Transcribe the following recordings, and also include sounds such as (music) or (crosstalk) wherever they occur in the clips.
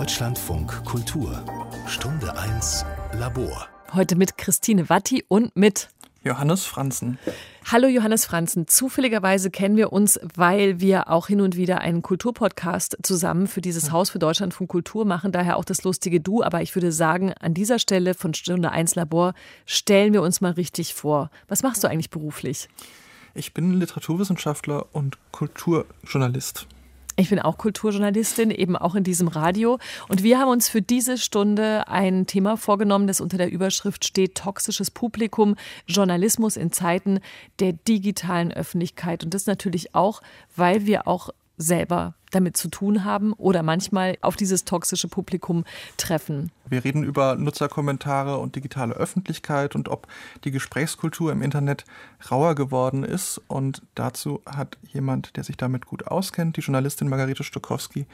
Deutschlandfunk Kultur Stunde 1 Labor. Heute mit Christine Watti und mit Johannes Franzen. Hallo Johannes Franzen. Zufälligerweise kennen wir uns, weil wir auch hin und wieder einen Kulturpodcast zusammen für dieses Haus für Deutschland von Kultur machen. Daher auch das lustige Du. Aber ich würde sagen, an dieser Stelle von Stunde 1 Labor stellen wir uns mal richtig vor. Was machst du eigentlich beruflich? Ich bin Literaturwissenschaftler und Kulturjournalist. Ich bin auch Kulturjournalistin, eben auch in diesem Radio. Und wir haben uns für diese Stunde ein Thema vorgenommen, das unter der Überschrift steht Toxisches Publikum, Journalismus in Zeiten der digitalen Öffentlichkeit. Und das natürlich auch, weil wir auch selber damit zu tun haben oder manchmal auf dieses toxische Publikum treffen. Wir reden über Nutzerkommentare und digitale Öffentlichkeit und ob die Gesprächskultur im Internet rauer geworden ist. Und dazu hat jemand, der sich damit gut auskennt, die Journalistin Margarete Stokowski,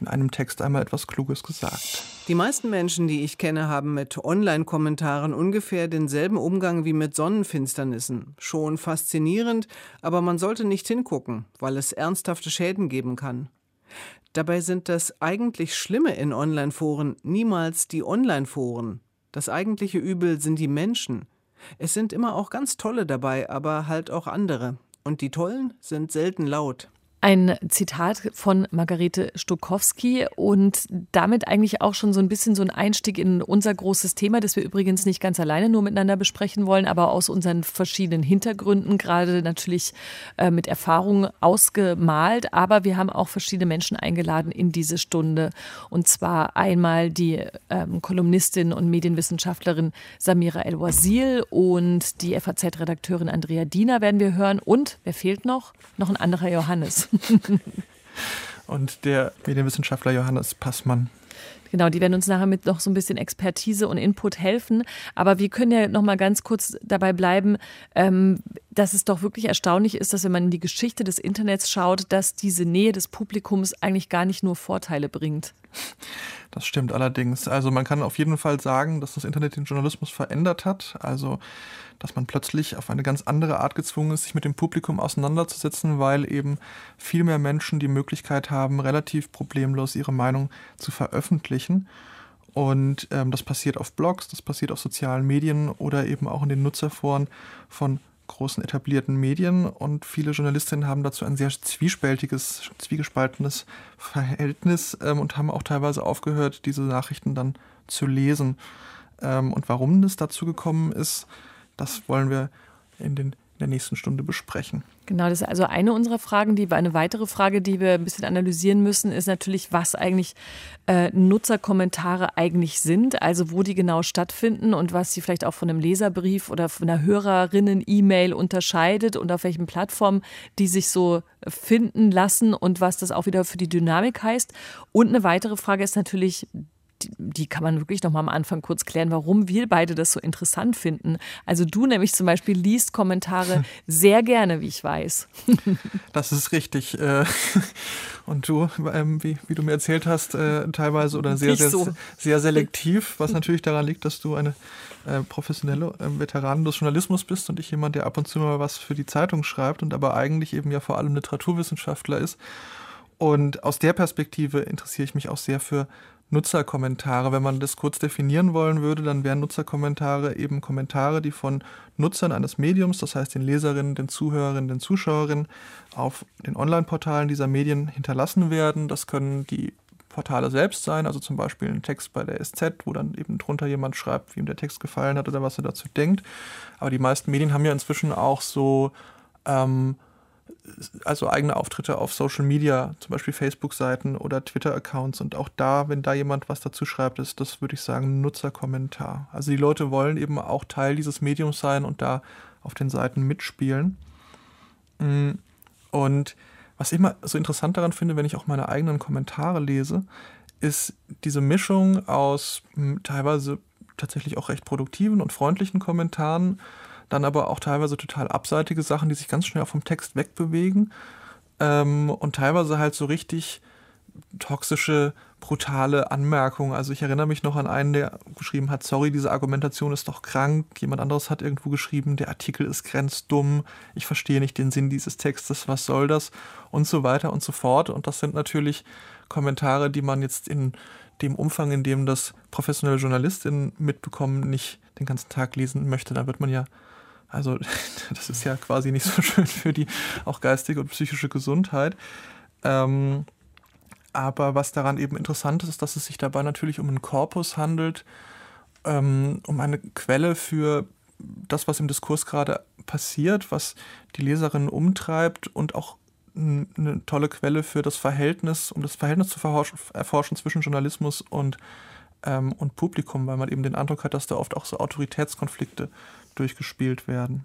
in einem Text einmal etwas Kluges gesagt. Die meisten Menschen, die ich kenne, haben mit Online-Kommentaren ungefähr denselben Umgang wie mit Sonnenfinsternissen. Schon faszinierend, aber man sollte nicht hingucken, weil es ernsthafte Schäden geben kann. Dabei sind das eigentlich Schlimme in Online-Foren niemals die Online-Foren. Das eigentliche Übel sind die Menschen. Es sind immer auch ganz tolle dabei, aber halt auch andere. Und die tollen sind selten laut. Ein Zitat von Margarete Stokowski und damit eigentlich auch schon so ein bisschen so ein Einstieg in unser großes Thema, das wir übrigens nicht ganz alleine nur miteinander besprechen wollen, aber aus unseren verschiedenen Hintergründen, gerade natürlich äh, mit Erfahrung ausgemalt. Aber wir haben auch verschiedene Menschen eingeladen in diese Stunde. Und zwar einmal die ähm, Kolumnistin und Medienwissenschaftlerin Samira El-Wazil und die FAZ-Redakteurin Andrea Diener werden wir hören. Und wer fehlt noch? Noch ein anderer Johannes. (laughs) Und der Medienwissenschaftler Johannes Passmann. Genau, die werden uns nachher mit noch so ein bisschen Expertise und Input helfen. Aber wir können ja noch mal ganz kurz dabei bleiben, ähm, dass es doch wirklich erstaunlich ist, dass wenn man in die Geschichte des Internets schaut, dass diese Nähe des Publikums eigentlich gar nicht nur Vorteile bringt. Das stimmt allerdings. Also man kann auf jeden Fall sagen, dass das Internet den Journalismus verändert hat. Also dass man plötzlich auf eine ganz andere Art gezwungen ist, sich mit dem Publikum auseinanderzusetzen, weil eben viel mehr Menschen die Möglichkeit haben, relativ problemlos ihre Meinung zu veröffentlichen. Und ähm, das passiert auf Blogs, das passiert auf sozialen Medien oder eben auch in den Nutzerforen von großen etablierten Medien und viele Journalistinnen haben dazu ein sehr zwiespältiges, zwiegespaltenes Verhältnis ähm, und haben auch teilweise aufgehört, diese Nachrichten dann zu lesen. Ähm, und warum das dazu gekommen ist, das wollen wir in, den, in der nächsten Stunde besprechen. Genau, das ist also eine unserer Fragen. Die eine weitere Frage, die wir ein bisschen analysieren müssen, ist natürlich, was eigentlich äh, Nutzerkommentare eigentlich sind, also wo die genau stattfinden und was sie vielleicht auch von einem Leserbrief oder von einer Hörerinnen-E-Mail unterscheidet und auf welchen Plattformen die sich so finden lassen und was das auch wieder für die Dynamik heißt. Und eine weitere Frage ist natürlich die, die kann man wirklich noch mal am Anfang kurz klären, warum wir beide das so interessant finden. Also du nämlich zum Beispiel liest Kommentare (laughs) sehr gerne, wie ich weiß. (laughs) Das ist richtig. Äh, (laughs) und du, ähm, wie, wie du mir erzählt hast, äh, teilweise oder sehr, sehr, so. sehr selektiv, was natürlich daran liegt, dass du eine äh, professionelle Veteranin des Journalismus bist und ich jemand, der ab und zu mal was für die Zeitung schreibt und aber eigentlich eben ja vor allem Literaturwissenschaftler ist. Und aus der Perspektive interessiere ich mich auch sehr für Nutzerkommentare. Wenn man das kurz definieren wollen würde, dann wären Nutzerkommentare eben Kommentare, die von Nutzern eines Mediums, das heißt den Leserinnen, den Zuhörerinnen, den Zuschauerinnen, auf den Online-Portalen dieser Medien hinterlassen werden. Das können die Portale selbst sein, also zum Beispiel ein Text bei der SZ, wo dann eben drunter jemand schreibt, wie ihm der Text gefallen hat oder was er dazu denkt. Aber die meisten Medien haben ja inzwischen auch so ähm, also eigene Auftritte auf Social Media, zum Beispiel Facebook-Seiten oder Twitter-Accounts. Und auch da, wenn da jemand was dazu schreibt, ist das, würde ich sagen, Nutzerkommentar. Also die Leute wollen eben auch Teil dieses Mediums sein und da auf den Seiten mitspielen. Mm, und was ich immer so interessant daran finde, wenn ich auch meine eigenen Kommentare lese, ist diese Mischung aus mm, teilweise tatsächlich auch recht produktiven und freundlichen Kommentaren dann aber auch teilweise total abseitige Sachen, die sich ganz schnell vom Text wegbewegen ähm, und teilweise halt so richtig toxische, brutale Anmerkungen. Also ich erinnere mich noch an einen, der geschrieben hat, sorry, diese Argumentation ist doch krank. Jemand anderes hat irgendwo geschrieben, der Artikel ist grenzdumm, ich verstehe nicht den Sinn dieses Textes, was soll das? Und so weiter und so fort. Und das sind natürlich Kommentare, die man jetzt in dem Umfang, in dem das professionelle Journalistinnen mitbekommen, nicht den ganzen Tag lesen möchte, dann wird man ja, also (laughs) das ist ja quasi nicht so (laughs) schön für die auch geistige und psychische Gesundheit. Ähm, aber was daran eben interessant ist, ist, dass es sich dabei natürlich um einen Korpus handelt, ähm, um eine Quelle für das, was im Diskurs gerade passiert, was die Leserinnen umtreibt und auch eine tolle Quelle für das Verhältnis, um das Verhältnis zu erforschen zwischen Journalismus und, ähm, und Publikum, weil man eben den Eindruck hat, dass da oft auch so Autoritätskonflikte durchgespielt werden.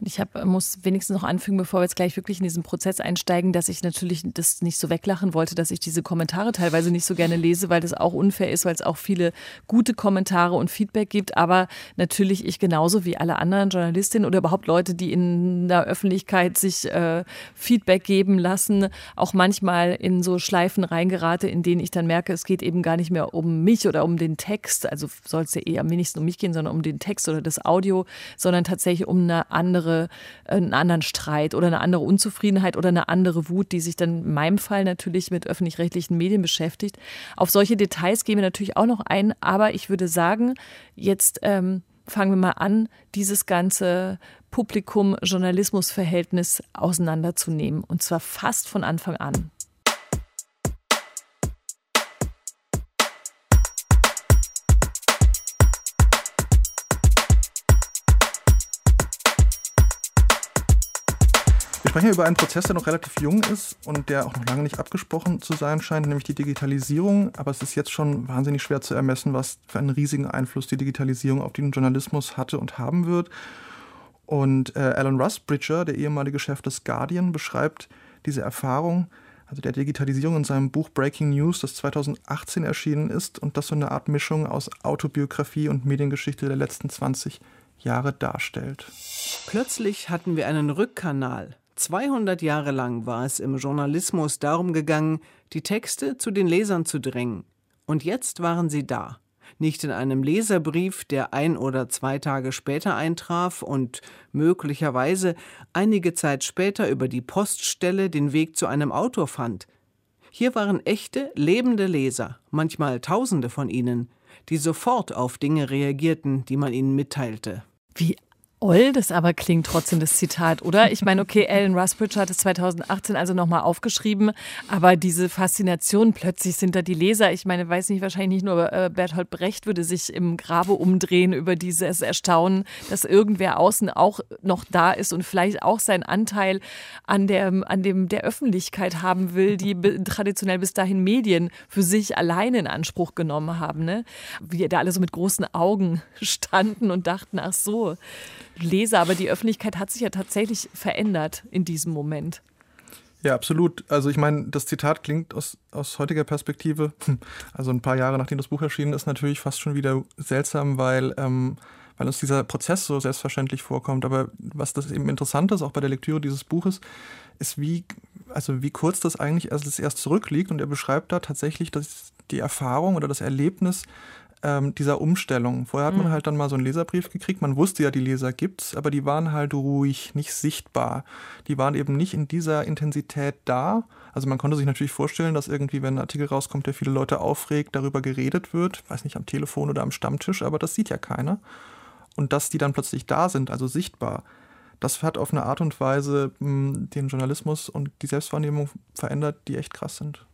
Und ich hab, muss wenigstens noch anfügen, bevor wir jetzt gleich wirklich in diesen Prozess einsteigen, dass ich natürlich das nicht so weglachen wollte, dass ich diese Kommentare teilweise nicht so gerne lese, weil das auch unfair ist, weil es auch viele gute Kommentare und Feedback gibt. Aber natürlich ich genauso wie alle anderen Journalistinnen oder überhaupt Leute, die in der Öffentlichkeit sich äh, Feedback geben lassen, auch manchmal in so Schleifen reingerate, in denen ich dann merke, es geht eben gar nicht mehr um mich oder um den Text. Also soll es ja eh am wenigsten um mich gehen, sondern um den Text oder das Audio, sondern tatsächlich um eine andere, einen anderen Streit oder eine andere Unzufriedenheit oder eine andere Wut, die sich dann in meinem Fall natürlich mit öffentlich-rechtlichen Medien beschäftigt. Auf solche Details gehen wir natürlich auch noch ein, aber ich würde sagen, jetzt ähm, fangen wir mal an, dieses ganze Publikum-Journalismus-Verhältnis auseinanderzunehmen und zwar fast von Anfang an. Wir sprechen über einen Prozess, der noch relativ jung ist und der auch noch lange nicht abgesprochen zu sein scheint, nämlich die Digitalisierung. Aber es ist jetzt schon wahnsinnig schwer zu ermessen, was für einen riesigen Einfluss die Digitalisierung auf den Journalismus hatte und haben wird. Und äh, Alan Rusbridger, der ehemalige Chef des Guardian, beschreibt diese Erfahrung, also der Digitalisierung in seinem Buch Breaking News, das 2018 erschienen ist und das so eine Art Mischung aus Autobiografie und Mediengeschichte der letzten 20 Jahre darstellt. Plötzlich hatten wir einen Rückkanal 200 Jahre lang war es im Journalismus darum gegangen, die Texte zu den Lesern zu drängen. Und jetzt waren sie da. Nicht in einem Leserbrief, der ein oder zwei Tage später eintraf und möglicherweise einige Zeit später über die Poststelle den Weg zu einem Autor fand. Hier waren echte, lebende Leser, manchmal Tausende von ihnen, die sofort auf Dinge reagierten, die man ihnen mitteilte. Wie Oll, das aber klingt trotzdem das Zitat, oder? Ich meine, okay, Alan Rusbridge hat es 2018 also nochmal aufgeschrieben, aber diese Faszination, plötzlich sind da die Leser. Ich meine, weiß nicht, wahrscheinlich nicht nur äh, Bertolt Brecht würde sich im Grabe umdrehen über dieses Erstaunen, dass irgendwer außen auch noch da ist und vielleicht auch seinen Anteil an, der, an dem der Öffentlichkeit haben will, die traditionell bis dahin Medien für sich alleine in Anspruch genommen haben. Ne? Wie da alle so mit großen Augen standen und dachten, ach so. Leser, aber die Öffentlichkeit hat sich ja tatsächlich verändert in diesem Moment. Ja, absolut. Also ich meine, das Zitat klingt aus, aus heutiger Perspektive, also ein paar Jahre nachdem das Buch erschienen ist, natürlich fast schon wieder seltsam, weil, ähm, weil uns dieser Prozess so selbstverständlich vorkommt. Aber was das eben interessant ist, auch bei der Lektüre dieses Buches, ist, wie, also wie kurz das eigentlich erst, erst zurückliegt. Und er beschreibt da tatsächlich dass die Erfahrung oder das Erlebnis ähm, dieser Umstellung. Vorher hat man mhm. halt dann mal so einen Leserbrief gekriegt. Man wusste ja, die Leser gibt's, aber die waren halt ruhig, nicht sichtbar. Die waren eben nicht in dieser Intensität da. Also man konnte sich natürlich vorstellen, dass irgendwie, wenn ein Artikel rauskommt, der viele Leute aufregt, darüber geredet wird, weiß nicht, am Telefon oder am Stammtisch, aber das sieht ja keiner. Und dass die dann plötzlich da sind, also sichtbar, das hat auf eine Art und Weise mh, hm, den Journalismus und die Selbstwahrnehmung verändert, die echt krass sind.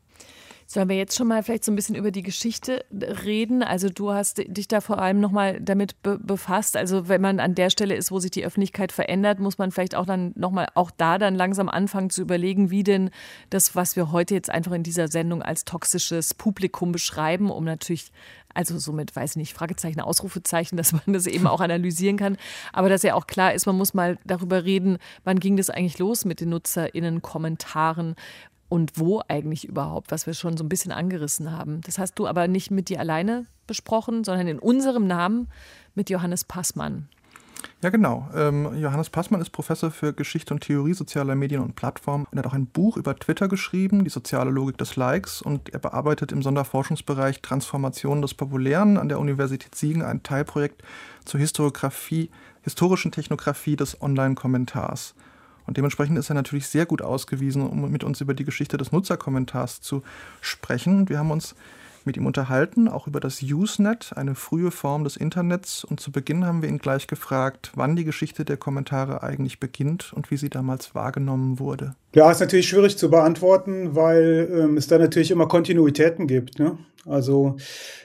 Sollen wir jetzt schon mal vielleicht so ein bisschen über die Geschichte reden? Also du hast dich da vor allem nochmal damit be befasst. Also wenn man an der Stelle ist, wo sich die Öffentlichkeit verändert, muss man vielleicht auch dann nochmal auch da dann langsam anfangen zu überlegen, wie denn das, was wir heute jetzt einfach in dieser Sendung als toxisches Publikum beschreiben, um natürlich also somit, weiß ich nicht, Fragezeichen, Ausrufezeichen, (laughs) dass man das eben auch analysieren kann. Aber dass ja auch klar ist, man muss mal darüber reden, wann ging das eigentlich los mit den NutzerInnen-Kommentaren? Und wo eigentlich überhaupt, was wir schon so ein bisschen angerissen haben. Das hast du aber nicht mit dir alleine besprochen, sondern in unserem Namen mit Johannes Passmann. Ja, genau. Ähm, Johannes Passmann ist Professor für Geschichte und Theorie sozialer Medien und Plattformen. Er hat auch ein Buch über Twitter geschrieben, die soziale Logik des Likes, und er bearbeitet im Sonderforschungsbereich Transformation des Populären an der Universität Siegen ein Teilprojekt zur historischen Technografie des Online-Kommentars. Und dementsprechend ist er natürlich sehr gut ausgewiesen, um mit uns über die Geschichte des Nutzerkommentars zu sprechen. Wir haben uns mit ihm unterhalten, auch über das Usenet, eine frühe Form des Internets. Und zu Beginn haben wir ihn gleich gefragt, wann die Geschichte der Kommentare eigentlich beginnt und wie sie damals wahrgenommen wurde. Ja, ist natürlich schwierig zu beantworten, weil ähm, es da natürlich immer Kontinuitäten gibt. Ne? Also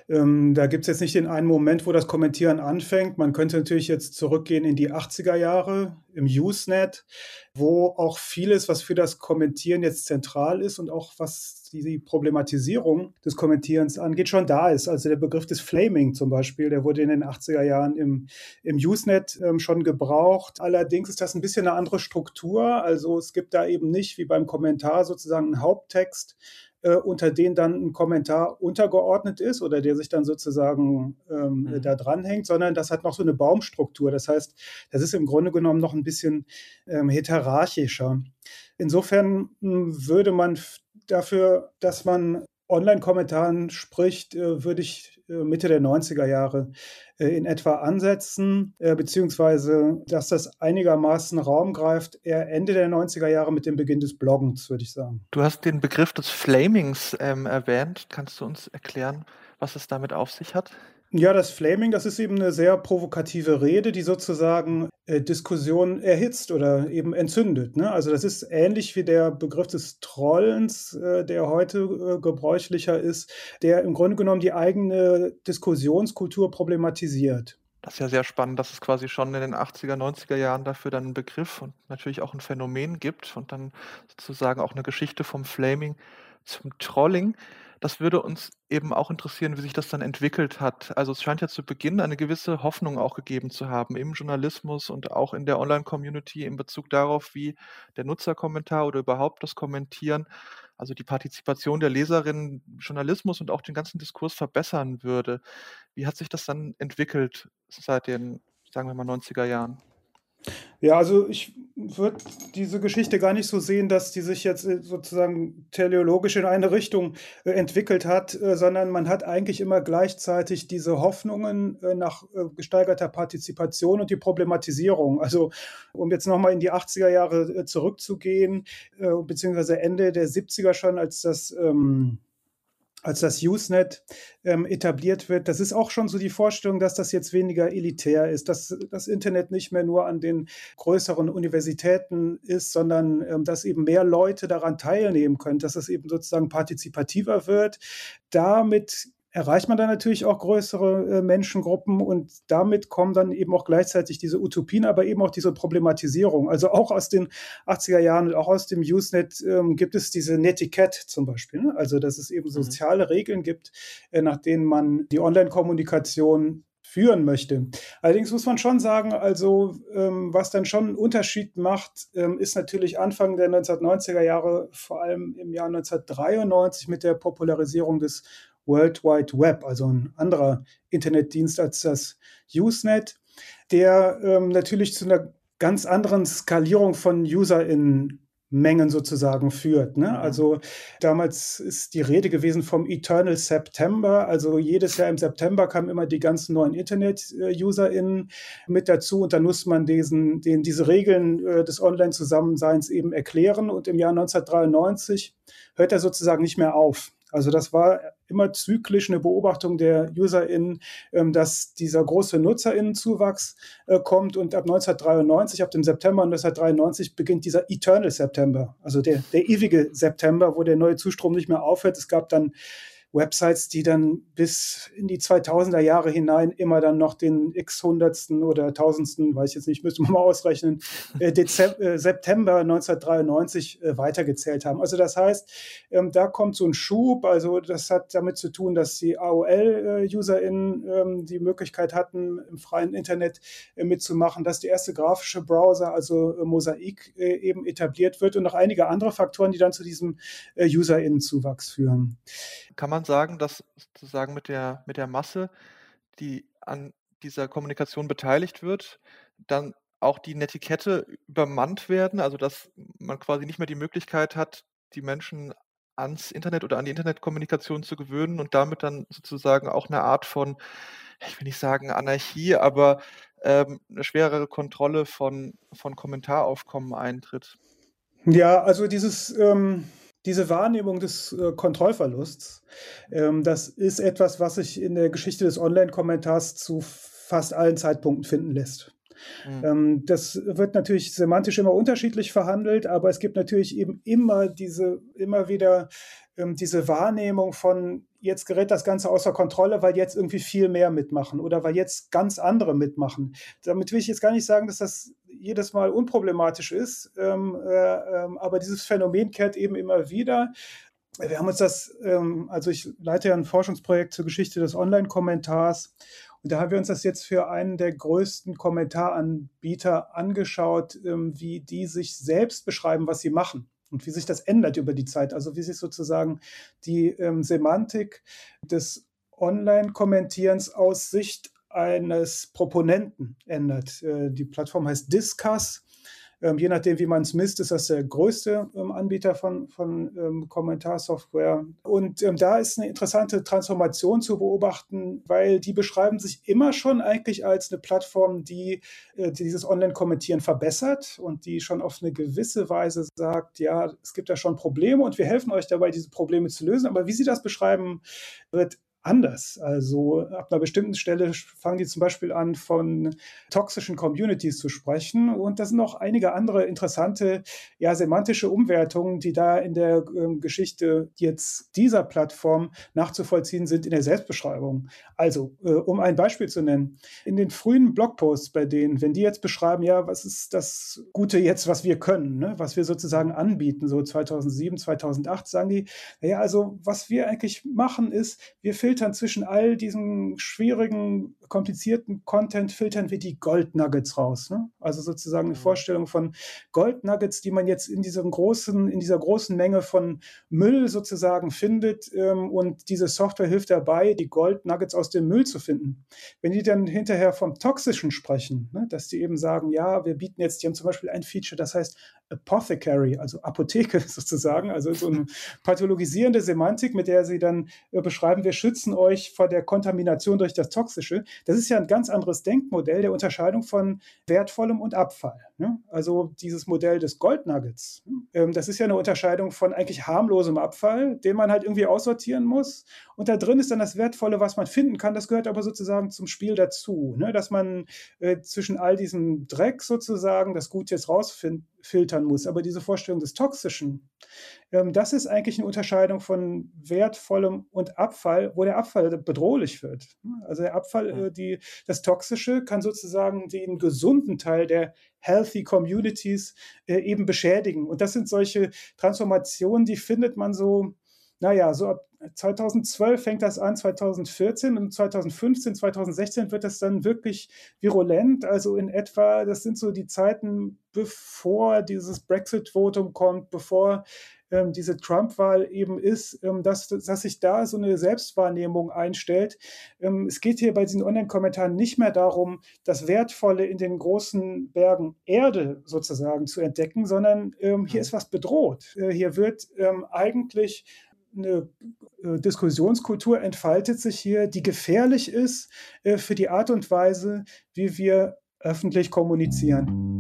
ähm, da gibt es jetzt nicht den einen Moment, wo das Kommentieren anfängt. Man könnte natürlich jetzt zurückgehen in die 80er Jahre im Usenet, wo auch vieles, was für das Kommentieren jetzt zentral ist und auch was die Problematisierung des Kommentierens angeht, schon da ist. Also der Begriff des Flaming zum Beispiel, der wurde in den 80er Jahren im, im Usenet ähm, schon gebraucht. Allerdings ist das ein bisschen eine andere Struktur. Also es gibt da eben nicht wie beim Kommentar sozusagen einen Haupttext, äh, unter denen dann ein Kommentar untergeordnet ist oder der sich dann sozusagen ähm, mhm. da dranhängt, sondern das hat noch so eine Baumstruktur. Das heißt, das ist im Grunde genommen noch ein bisschen ähm, heterarchischer. Insofern hm, würde man dafür, dass man Online-Kommentaren spricht, äh, würde ich Mitte der 90er Jahre äh, in etwa ansetzen, beziehungsweise dass das einigermaßen Raum greift, eher Ende der 90er Jahre mit dem Beginn des Bloggens, würde ich sagen. Du hast den Begriff des Flamings ähm, erwähnt. Kannst du uns erklären, was es damit auf sich hat? Ja, das Flaming, das ist eben eine sehr provokative Rede, die sozusagen äh, Diskussionen erhitzt oder eben entzündet. Ne? Also das ist ähnlich wie der Begriff des Trollens, äh, der heute äh, gebräuchlicher ist, der im Grunde genommen die eigene Diskussionskultur problematisiert. Das ist ja sehr spannend, dass es quasi schon in den 80er, 90er Jahren dafür dann einen Begriff und natürlich auch ein Phänomen gibt und dann sozusagen auch eine Geschichte vom Flaming zum Trolling. Das würde uns eben auch interessieren, wie sich das dann entwickelt hat. Also es scheint ja zu Beginn eine gewisse Hoffnung auch gegeben zu haben im Journalismus und auch in der Online-Community in Bezug darauf, wie der Nutzerkommentar oder überhaupt das Kommentieren, also die Partizipation der Leserinnen, Journalismus und auch den ganzen Diskurs verbessern würde. Wie hat sich das dann entwickelt seit den, sagen wir mal, 90er Jahren? Ja, also ich würde diese Geschichte gar nicht so sehen, dass die sich jetzt äh, sozusagen teleologisch in eine Richtung äh, entwickelt hat, äh, sondern man hat eigentlich immer gleichzeitig diese Hoffnungen nach gesteigerter Partizipation und die Problematisierung. Also um jetzt nochmal in die 80er Jahre zurückzugehen, beziehungsweise Ende der 70er schon, als das ähm, als das Usenet ähm, etabliert wird, das ist auch schon so die Vorstellung, dass das jetzt weniger elitär ist, dass das Internet nicht mehr nur an den größeren Universitäten ist, sondern ähm, dass eben mehr Leute daran teilnehmen können, dass es eben sozusagen partizipativer wird. Damit erreicht man dann natürlich auch größere äh, Menschengruppen und damit kommen dann eben auch gleichzeitig diese Utopien, aber eben auch diese Problematisierung. Also auch aus den 80er Jahren und auch aus dem Usenet ähm, gibt es diese Netiquette zum Beispiel. Ne? Also dass es eben mhm. soziale mhm. Regeln gibt, äh, nach denen man die Online-Kommunikation führen möchte. Allerdings muss man schon sagen, also ähm, was dann schon einen Unterschied macht, ähm, ist natürlich Anfang der 1990er Jahre, vor allem im Jahr 1993 mit der Popularisierung des World Wide Web, also ein anderer Internetdienst als das Usenet, der ähm, natürlich zu einer ganz anderen Skalierung von UserInnen Mengen sozusagen führt. Ne? Mhm. Also damals ist die Rede gewesen vom Eternal September. Also jedes Jahr im September kamen immer die ganzen neuen Internet-UserInnen mit dazu und dann muss man diesen, den, diese Regeln äh, des Online-Zusammenseins eben erklären. Und im Jahr 1993 hört er sozusagen nicht mehr auf. Also das war immer zyklisch eine Beobachtung der UserInnen, ähm, dass dieser große NutzerInnenzuwachs äh, kommt und ab 1993, ab dem September 1993 beginnt dieser Eternal September, also der, der ewige September, wo der neue Zustrom nicht mehr aufhört. Es gab dann Websites, die dann bis in die 2000er Jahre hinein immer dann noch den x-hundertsten oder tausendsten, weiß ich jetzt nicht, müsste man mal ausrechnen, äh, Dezember, äh, September 1993 äh, weitergezählt haben. Also das heißt, ähm, da kommt so ein Schub, also das hat damit zu tun, dass die AOL-UserInnen ähm, die Möglichkeit hatten, im freien Internet äh, mitzumachen, dass der erste grafische Browser, also äh, Mosaik, äh, eben etabliert wird und noch einige andere Faktoren, die dann zu diesem UserInnen-Zuwachs führen. Kann man sagen, dass sozusagen mit der, mit der Masse, die an dieser Kommunikation beteiligt wird, dann auch die Netiquette übermannt werden, also dass man quasi nicht mehr die Möglichkeit hat, die Menschen ans Internet oder an die Internetkommunikation zu gewöhnen und damit dann sozusagen auch eine Art von, ich will nicht sagen Anarchie, aber ähm, eine schwerere Kontrolle von, von Kommentaraufkommen eintritt. Ja, also dieses ähm, diese Wahrnehmung des äh, Kontrollverlusts, ähm, das ist etwas, was sich in der Geschichte des Online-Kommentars zu fast allen Zeitpunkten finden lässt. Mhm. Ähm, das wird natürlich semantisch immer unterschiedlich verhandelt, aber es gibt natürlich eben immer diese, immer wieder ähm, diese Wahrnehmung von, jetzt gerät das Ganze außer Kontrolle, weil jetzt irgendwie viel mehr mitmachen oder weil jetzt ganz andere mitmachen. Damit will ich jetzt gar nicht sagen, dass das jedes Mal unproblematisch ist, ähm, äh, äh, aber dieses Phänomen kehrt eben immer wieder. Wir haben uns das, ähm, also ich leite ja ein Forschungsprojekt zur Geschichte des Online-Kommentars und da haben wir uns das jetzt für einen der größten Kommentaranbieter angeschaut, ähm, wie die sich selbst beschreiben, was sie machen und wie sich das ändert über die Zeit. Also wie sich sozusagen die ähm, Semantik des Online-Kommentierens aus Sicht eines Proponenten ändert. Äh, die Plattform heißt Discuss ähm, je nachdem, wie man es misst, ist das der größte ähm, Anbieter von, von ähm, Kommentarsoftware. Und da ist eine interessante Transformation zu beobachten, weil die beschreiben sich immer schon eigentlich als eine Plattform, die, äh, dieses Online-Kommentieren verbessert und die schon auf eine gewisse Weise sagt, ja, es gibt da schon Probleme und wir helfen euch dabei, diese Probleme zu lösen. Aber wie sie das beschreiben, wird anders. Also ab einer bestimmten Stelle fangen die zum Beispiel an, von toxischen Communities zu sprechen. Und da sind noch einige andere interessante, ja, semantische Umwertungen, die da in der ähm, Geschichte jetzt dieser Plattform nachzuvollziehen sind in der Selbstbeschreibung. Also, äh, um ein Beispiel zu nennen, in den frühen Blogposts bei denen, wenn die jetzt beschreiben, ja, was ist das Gute jetzt, was wir können, ne? was wir sozusagen anbieten, so 2007, 2008, sagen die, naja, also was wir eigentlich machen ist, wir filtern filtern zwischen all diesem schwierigen, komplizierten Content, filtern wir die Gold Nuggets raus. Ne? Also sozusagen eine mhm. Vorstellung von Gold Nuggets, die man jetzt in diesem großen, in dieser großen Menge von Müll sozusagen findet. Ähm, und diese Software hilft dabei, die Gold Nuggets aus dem Müll zu finden. Wenn die dann hinterher vom Toxischen sprechen, ne, dass die eben sagen, ja, wir bieten jetzt, die haben zum Beispiel ein Feature, das heißt Apothecary, also Apotheke (laughs) sozusagen, also so eine pathologisierende Semantik, mit der sie dann äh, beschreiben, wir schützen euch vor der Kontamination durch das Toxische. Das ist ja ein ganz anderes Denkmodell der Unterscheidung von wertvollem und Abfall. Ne? Also dieses Modell des Goldnuggets, ähm, das ist ja eine Unterscheidung von eigentlich harmlosem Abfall, den man halt irgendwie aussortieren muss. Und da drin ist dann das Wertvolle, was man finden kann. Das gehört aber sozusagen zum Spiel dazu, ne? dass man äh, zwischen all diesem Dreck sozusagen das Gut jetzt rausfiltern muss. Aber diese Vorstellung des Toxischen, das ist eigentlich eine Unterscheidung von wertvollem und Abfall, wo der Abfall bedrohlich wird. Also der Abfall, äh, die, das Toxische kann sozusagen den gesunden Teil der Healthy Communities äh, eben beschädigen. Und das sind solche Transformationen, die findet man so, naja, so ab 2012 fängt das an, 2014 und 2015, 2016 wird das dann wirklich virulent. Also in etwa, das sind so die Zeiten, bevor dieses Brexit-Votum kommt, bevor ähm, diese Trump-Wahl eben ist, ähm, dass, dass sich da so eine Selbstwahrnehmung einstellt. Ähm, es geht hier bei diesen Online-Kommentaren nicht mehr darum, das Wertvolle in den großen Bergen Erde sozusagen zu entdecken, sondern ähm, hier mhm. ist was bedroht. Äh, hier wird ähm, eigentlich eine äh, Diskussionskultur entfaltet sich hier, die gefährlich ist äh, für die Art und Weise, wie wir öffentlich kommunizieren.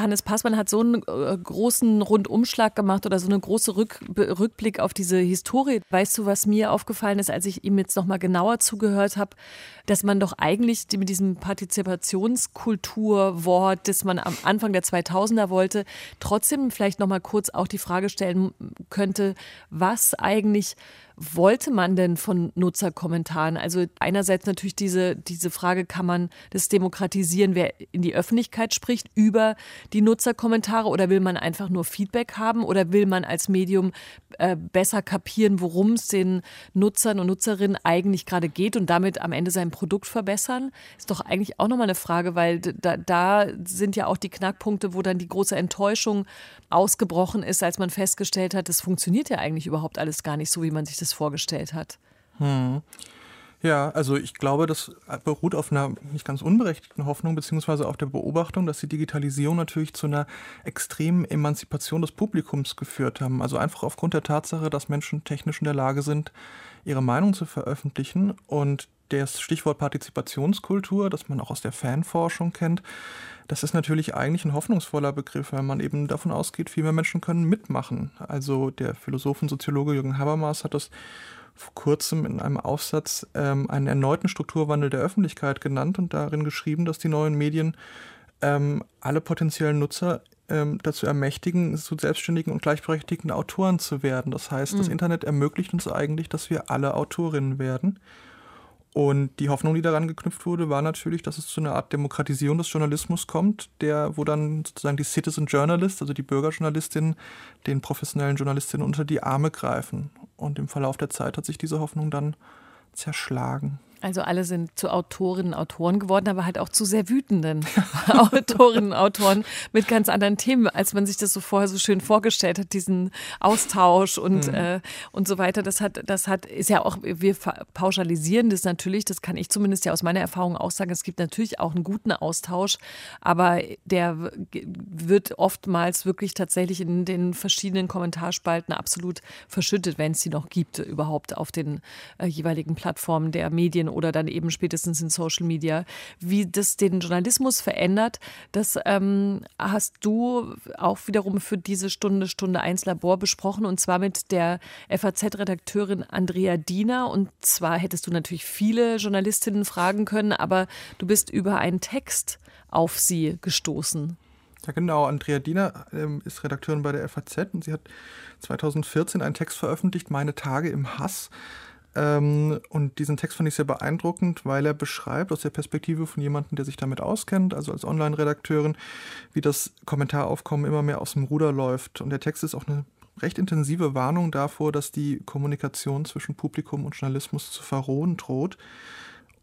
Johannes Passmann hat so einen äh, großen Rundumschlag gemacht oder so eine große Rück, Rückblick auf diese Historie. Weißt du, was mir aufgefallen ist, als ich ihm jetzt noch mal genauer zugehört habe, dass man doch eigentlich mit diesem Partizipationskulturwort, das man am Anfang der 2000er wollte, trotzdem vielleicht noch mal kurz auch die Frage stellen könnte, was eigentlich wollte man denn von Nutzerkommentaren? Also einerseits natürlich diese, diese Frage, kann man das demokratisieren, wer in die Öffentlichkeit spricht über die Nutzerkommentare oder will man einfach nur Feedback haben oder will man als Medium äh, besser kapieren, worum es den Nutzern und Nutzerinnen eigentlich gerade geht und damit am Ende sein Produkt verbessern? Ist doch eigentlich auch nochmal eine Frage, weil da, da sind ja auch die Knackpunkte, wo dann die große Enttäuschung ausgebrochen ist, als man festgestellt hat, das funktioniert ja eigentlich überhaupt alles gar nicht so, wie man sich das vorgestellt hat. Hm. Ja, also ich glaube, das beruht auf einer nicht ganz unberechtigten Hoffnung, beziehungsweise auf der Beobachtung, dass die Digitalisierung natürlich zu einer extremen Emanzipation des Publikums geführt haben. Also einfach aufgrund der Tatsache, dass Menschen technisch in der Lage sind, ihre Meinung zu veröffentlichen und das Stichwort Partizipationskultur, das man auch aus der Fanforschung kennt, das ist natürlich eigentlich ein hoffnungsvoller Begriff, weil man eben davon ausgeht, viel mehr Menschen können mitmachen. Also der Philosoph und Soziologe Jürgen Habermas hat das vor kurzem in einem Aufsatz ähm, einen erneuten Strukturwandel der Öffentlichkeit genannt und darin geschrieben, dass die neuen Medien ähm, alle potenziellen Nutzer ähm, dazu ermächtigen, zu selbstständigen und gleichberechtigten Autoren zu werden. Das heißt, mhm. das Internet ermöglicht uns eigentlich, dass wir alle Autorinnen werden. Und die Hoffnung, die daran geknüpft wurde, war natürlich, dass es zu einer Art Demokratisierung des Journalismus kommt, der, wo dann sozusagen die Citizen Journalists, also die Bürgerjournalistinnen, den professionellen Journalistinnen unter die Arme greifen. Und im Verlauf der Zeit hat sich diese Hoffnung dann zerschlagen. Also alle sind zu Autorinnen, Autoren geworden, aber halt auch zu sehr wütenden (laughs) Autorinnen, Autoren mit ganz anderen Themen, als man sich das so vorher so schön vorgestellt hat, diesen Austausch und, mhm. äh, und so weiter. Das hat, das hat, ist ja auch, wir pauschalisieren das natürlich, das kann ich zumindest ja aus meiner Erfahrung auch sagen. Es gibt natürlich auch einen guten Austausch, aber der wird oftmals wirklich tatsächlich in den verschiedenen Kommentarspalten absolut verschüttet, wenn es sie noch gibt, überhaupt auf den äh, jeweiligen Plattformen der Medien oder dann eben spätestens in Social Media, wie das den Journalismus verändert. Das ähm, hast du auch wiederum für diese Stunde, Stunde 1 Labor besprochen und zwar mit der FAZ-Redakteurin Andrea Diener. Und zwar hättest du natürlich viele Journalistinnen fragen können, aber du bist über einen Text auf sie gestoßen. Ja, genau. Andrea Diener ähm, ist Redakteurin bei der FAZ und sie hat 2014 einen Text veröffentlicht, Meine Tage im Hass. Ähm, und diesen Text fand ich sehr beeindruckend, weil er beschreibt aus der Perspektive von jemandem, der sich damit auskennt, also als Online-Redakteurin, wie das Kommentaraufkommen immer mehr aus dem Ruder läuft. Und der Text ist auch eine recht intensive Warnung davor, dass die Kommunikation zwischen Publikum und Journalismus zu verrohen droht.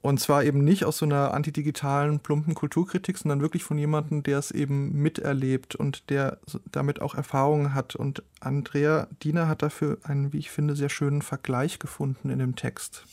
Und zwar eben nicht aus so einer antidigitalen, plumpen Kulturkritik, sondern wirklich von jemandem, der es eben miterlebt und der damit auch Erfahrungen hat. Und Andrea Diener hat dafür einen, wie ich finde, sehr schönen Vergleich gefunden in dem Text.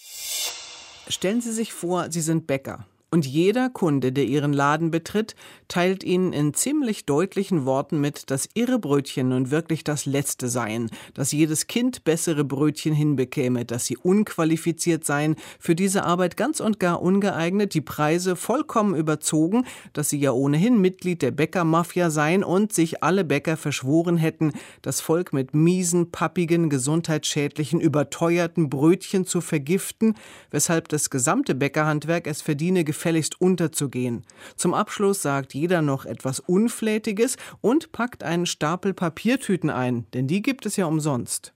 Stellen Sie sich vor, Sie sind Bäcker. Und jeder Kunde, der ihren Laden betritt, teilt ihnen in ziemlich deutlichen Worten mit, dass ihre Brötchen nun wirklich das letzte seien, dass jedes Kind bessere Brötchen hinbekäme, dass sie unqualifiziert seien, für diese Arbeit ganz und gar ungeeignet, die Preise vollkommen überzogen, dass sie ja ohnehin Mitglied der Bäckermafia seien und sich alle Bäcker verschworen hätten, das Volk mit miesen, pappigen, gesundheitsschädlichen, überteuerten Brötchen zu vergiften, weshalb das gesamte Bäckerhandwerk es verdiene, gefälligst unterzugehen. Zum Abschluss sagt jeder noch etwas Unflätiges und packt einen Stapel Papiertüten ein, denn die gibt es ja umsonst.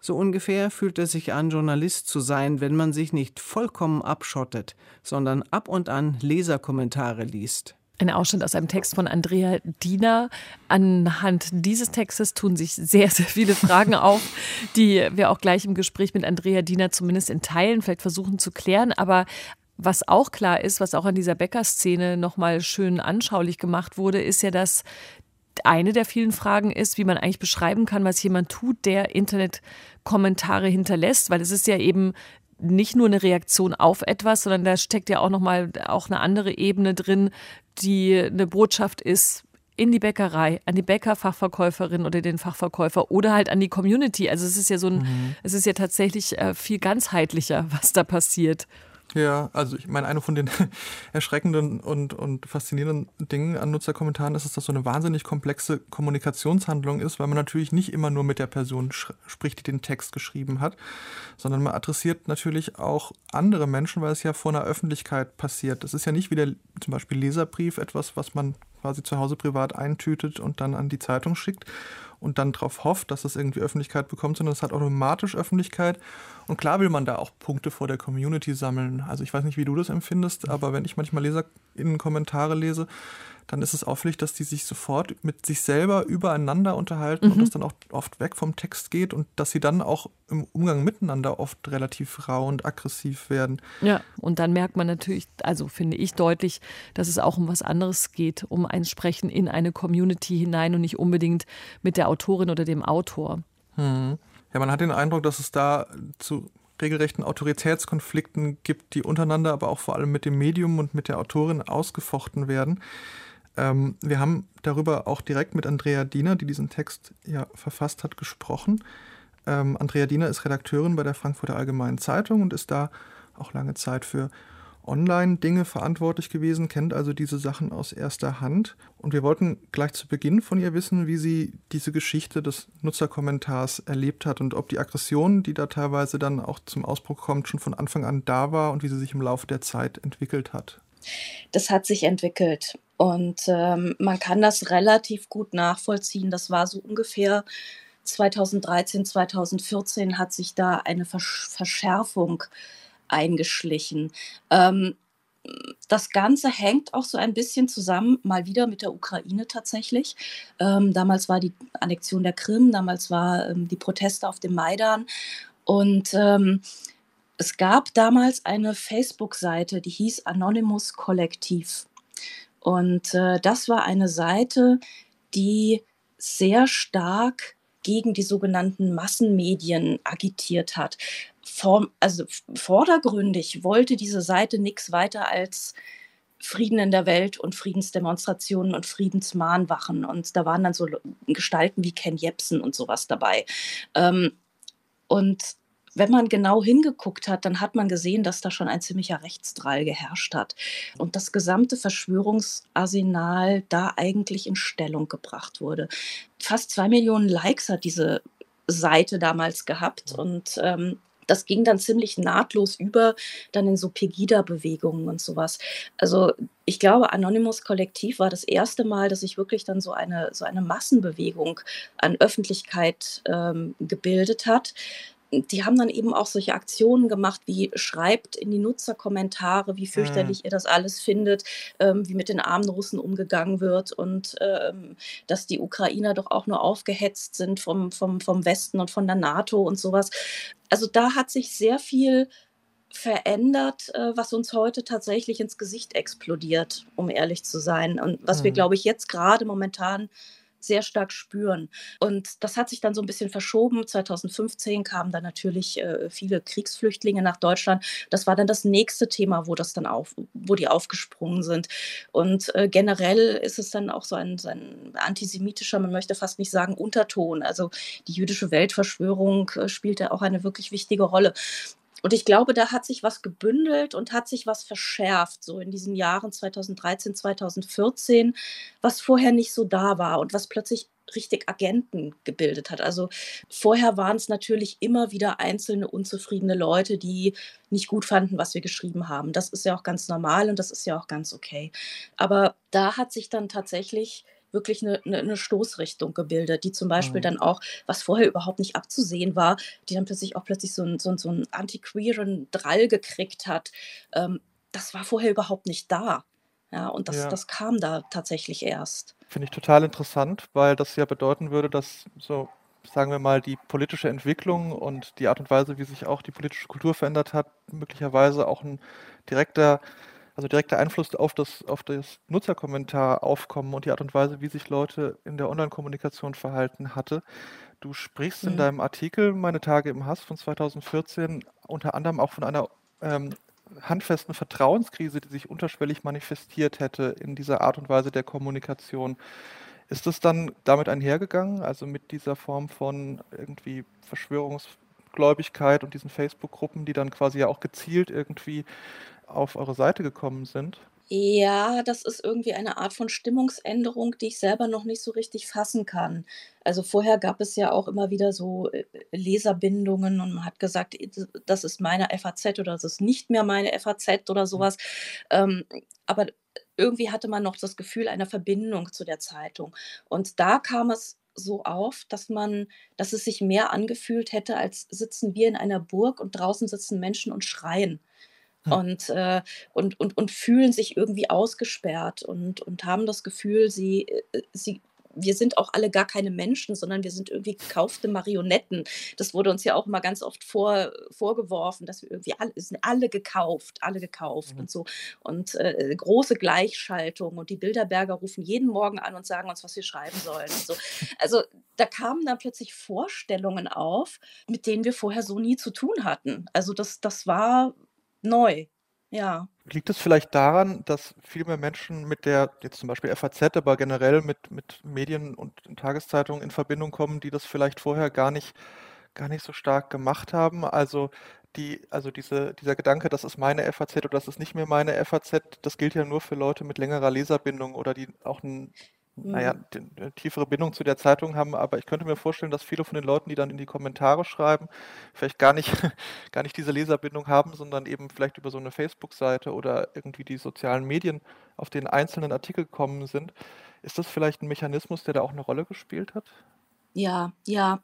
So ungefähr fühlt es sich an, Journalist zu sein, wenn man sich nicht vollkommen abschottet, sondern ab und an Leserkommentare liest. Ein Ausschnitt aus einem Text von Andrea Diener. Anhand dieses Textes tun sich sehr, sehr viele Fragen auf, die wir auch gleich im Gespräch mit Andrea Diener zumindest in Teilen vielleicht versuchen zu klären. Aber was auch klar ist, was auch an dieser Bäckerszene nochmal schön anschaulich gemacht wurde, ist ja, dass eine der vielen Fragen ist, wie man eigentlich beschreiben kann, was jemand tut, der Internetkommentare hinterlässt, weil es ist ja eben nicht nur eine Reaktion auf etwas, sondern da steckt ja auch nochmal auch eine andere Ebene drin, die eine Botschaft ist, in die Bäckerei, an die Bäckerfachverkäuferin oder den Fachverkäufer oder halt an die Community. Also es ist ja so ein, mhm. es ist ja tatsächlich äh, viel ganzheitlicher, was da passiert. Ja, also ich meine, eine von den (laughs) erschreckenden und, und faszinierenden Dingen an Nutzerkommentaren ist, dass das so eine wahnsinnig komplexe Kommunikationshandlung ist, weil man natürlich nicht immer nur mit der Person spricht, die den Text geschrieben hat, sondern man adressiert natürlich auch andere Menschen, weil es ja vor einer Öffentlichkeit passiert. Das ist ja nicht wie der zum Beispiel Leserbrief etwas, was man quasi zu Hause privat eintütet und dann an die Zeitung schickt und dann darauf hofft, dass es irgendwie Öffentlichkeit bekommt, sondern es hat automatisch Öffentlichkeit. Und klar will man da auch Punkte vor der Community sammeln. Also ich weiß nicht, wie du das empfindest, aber wenn ich manchmal LeserInnen Kommentare lese, dann ist es auffällig, dass die sich sofort mit sich selber übereinander unterhalten mhm. und das dann auch oft weg vom Text geht und dass sie dann auch im Umgang miteinander oft relativ rau und aggressiv werden. Ja, und dann merkt man natürlich, also finde ich deutlich, dass es auch um was anderes geht, um ein Sprechen in eine Community hinein und nicht unbedingt mit der Autorin oder dem Autor. Mhm. Ja, man hat den Eindruck, dass es da zu regelrechten Autoritätskonflikten gibt, die untereinander, aber auch vor allem mit dem Medium und mit der Autorin ausgefochten werden. Ähm, wir haben darüber auch direkt mit Andrea Diener, die diesen Text ja verfasst hat, gesprochen. Ähm, Andrea Diener ist Redakteurin bei der Frankfurter Allgemeinen Zeitung und ist da auch lange Zeit für Online-Dinge verantwortlich gewesen, kennt also diese Sachen aus erster Hand. Und wir wollten gleich zu Beginn von ihr wissen, wie sie diese Geschichte des Nutzerkommentars erlebt hat und ob die Aggression, die da teilweise dann auch zum Ausbruch kommt, schon von Anfang an da war und wie sie sich im Laufe der Zeit entwickelt hat. Das hat sich entwickelt und ähm, man kann das relativ gut nachvollziehen. Das war so ungefähr 2013, 2014 hat sich da eine Verschärfung eingeschlichen. Ähm, das Ganze hängt auch so ein bisschen zusammen, mal wieder mit der Ukraine tatsächlich. Ähm, damals war die Annexion der Krim, damals war ähm, die Proteste auf dem Maidan. Und ähm, es gab damals eine Facebook-Seite, die hieß Anonymous Kollektiv. Und äh, das war eine Seite, die sehr stark gegen die sogenannten Massenmedien agitiert hat. Form, also vordergründig wollte diese Seite nichts weiter als Frieden in der Welt und Friedensdemonstrationen und Friedensmahnwachen. Und da waren dann so Gestalten wie Ken Jebsen und sowas dabei. Ähm, und wenn man genau hingeguckt hat, dann hat man gesehen, dass da schon ein ziemlicher Rechtsdrall geherrscht hat und das gesamte Verschwörungsarsenal da eigentlich in Stellung gebracht wurde. Fast zwei Millionen Likes hat diese Seite damals gehabt und ähm, das ging dann ziemlich nahtlos über, dann in so Pegida-Bewegungen und sowas. Also ich glaube, Anonymous Kollektiv war das erste Mal, dass sich wirklich dann so eine, so eine Massenbewegung an Öffentlichkeit ähm, gebildet hat die haben dann eben auch solche Aktionen gemacht, wie schreibt in die Nutzerkommentare, wie fürchterlich mhm. ihr das alles findet, ähm, wie mit den armen Russen umgegangen wird und ähm, dass die Ukrainer doch auch nur aufgehetzt sind vom, vom, vom Westen und von der NATO und sowas. Also da hat sich sehr viel verändert, äh, was uns heute tatsächlich ins Gesicht explodiert, um ehrlich zu sein. Und was mhm. wir, glaube ich, jetzt gerade momentan sehr stark spüren. Und das hat sich dann so ein bisschen verschoben. 2015 kamen dann natürlich äh, viele Kriegsflüchtlinge nach Deutschland. Das war dann das nächste Thema, wo das dann auf, wo die aufgesprungen sind. Und äh, generell ist es dann auch so ein, so ein antisemitischer, man möchte fast nicht sagen Unterton. Also die jüdische Weltverschwörung äh, spielte auch eine wirklich wichtige Rolle. Und ich glaube, da hat sich was gebündelt und hat sich was verschärft, so in diesen Jahren 2013, 2014, was vorher nicht so da war und was plötzlich richtig Agenten gebildet hat. Also vorher waren es natürlich immer wieder einzelne unzufriedene Leute, die nicht gut fanden, was wir geschrieben haben. Das ist ja auch ganz normal und das ist ja auch ganz okay. Aber da hat sich dann tatsächlich wirklich eine, eine, eine Stoßrichtung gebildet, die zum Beispiel mhm. dann auch, was vorher überhaupt nicht abzusehen war, die dann plötzlich auch plötzlich so, ein, so, so einen antiqueeren Drall gekriegt hat. Ähm, das war vorher überhaupt nicht da. Ja, und das, ja. das kam da tatsächlich erst. Finde ich total interessant, weil das ja bedeuten würde, dass so, sagen wir mal, die politische Entwicklung und die Art und Weise, wie sich auch die politische Kultur verändert hat, möglicherweise auch ein direkter also direkter Einfluss auf das, auf das Nutzerkommentar aufkommen und die Art und Weise, wie sich Leute in der Online-Kommunikation verhalten hatte. Du sprichst mhm. in deinem Artikel Meine Tage im Hass von 2014 unter anderem auch von einer ähm, handfesten Vertrauenskrise, die sich unterschwellig manifestiert hätte in dieser Art und Weise der Kommunikation. Ist das dann damit einhergegangen, also mit dieser Form von irgendwie Verschwörungsgläubigkeit und diesen Facebook-Gruppen, die dann quasi ja auch gezielt irgendwie auf eure Seite gekommen sind? Ja, das ist irgendwie eine Art von Stimmungsänderung, die ich selber noch nicht so richtig fassen kann. Also vorher gab es ja auch immer wieder so äh, Leserbindungen und man hat gesagt, das ist meine FAZ oder das ist nicht mehr meine FAZ oder mhm. sowas. Ähm, aber irgendwie hatte man noch das Gefühl einer Verbindung zu der Zeitung. Und da kam es so auf, dass man, dass es sich mehr angefühlt hätte, als sitzen wir in einer Burg und draußen sitzen Menschen und schreien und, äh, und, und, und fühlen sich irgendwie ausgesperrt und, und haben das Gefühl, sie, äh, sie, wir sind auch alle gar keine Menschen, sondern wir sind irgendwie gekaufte Marionetten. Das wurde uns ja auch immer ganz oft vor, vorgeworfen, dass wir irgendwie alle, sind alle gekauft, alle gekauft mhm. und so. Und äh, große Gleichschaltung und die Bilderberger rufen jeden Morgen an und sagen uns, was wir schreiben sollen und so. Also da kamen dann plötzlich Vorstellungen auf, mit denen wir vorher so nie zu tun hatten. Also das, das war neu. Ja. Liegt es vielleicht daran, dass viel mehr Menschen mit der, jetzt zum Beispiel FAZ, aber generell mit, mit Medien und Tageszeitungen in Verbindung kommen, die das vielleicht vorher gar nicht, gar nicht so stark gemacht haben? Also die, also diese, dieser Gedanke, das ist meine FAZ oder das ist nicht mehr meine FAZ, das gilt ja nur für Leute mit längerer Leserbindung oder die auch ein naja, mhm. eine tiefere Bindung zu der Zeitung haben, aber ich könnte mir vorstellen, dass viele von den Leuten, die dann in die Kommentare schreiben, vielleicht gar nicht, (laughs) gar nicht diese Leserbindung haben, sondern eben vielleicht über so eine Facebook-Seite oder irgendwie die sozialen Medien auf den einzelnen Artikel gekommen sind. Ist das vielleicht ein Mechanismus, der da auch eine Rolle gespielt hat? Ja, ja.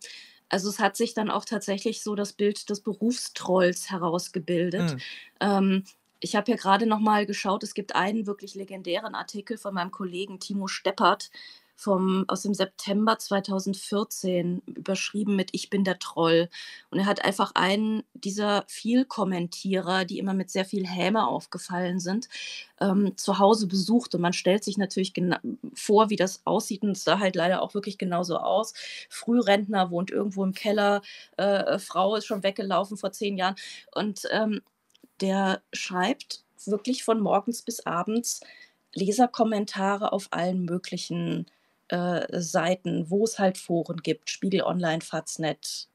Also es hat sich dann auch tatsächlich so das Bild des Berufstrolls herausgebildet. Hm. Ähm, ich habe ja gerade noch mal geschaut, es gibt einen wirklich legendären Artikel von meinem Kollegen Timo Steppert vom, aus dem September 2014, überschrieben mit Ich bin der Troll. Und er hat einfach einen dieser Vielkommentierer, die immer mit sehr viel Häme aufgefallen sind, ähm, zu Hause besucht. Und man stellt sich natürlich vor, wie das aussieht. Und es sah halt leider auch wirklich genauso aus. Frührentner wohnt irgendwo im Keller, äh, Frau ist schon weggelaufen vor zehn Jahren. Und ähm, der schreibt wirklich von morgens bis abends Leserkommentare auf allen möglichen äh, Seiten, wo es halt Foren gibt, Spiegel Online, Faznet,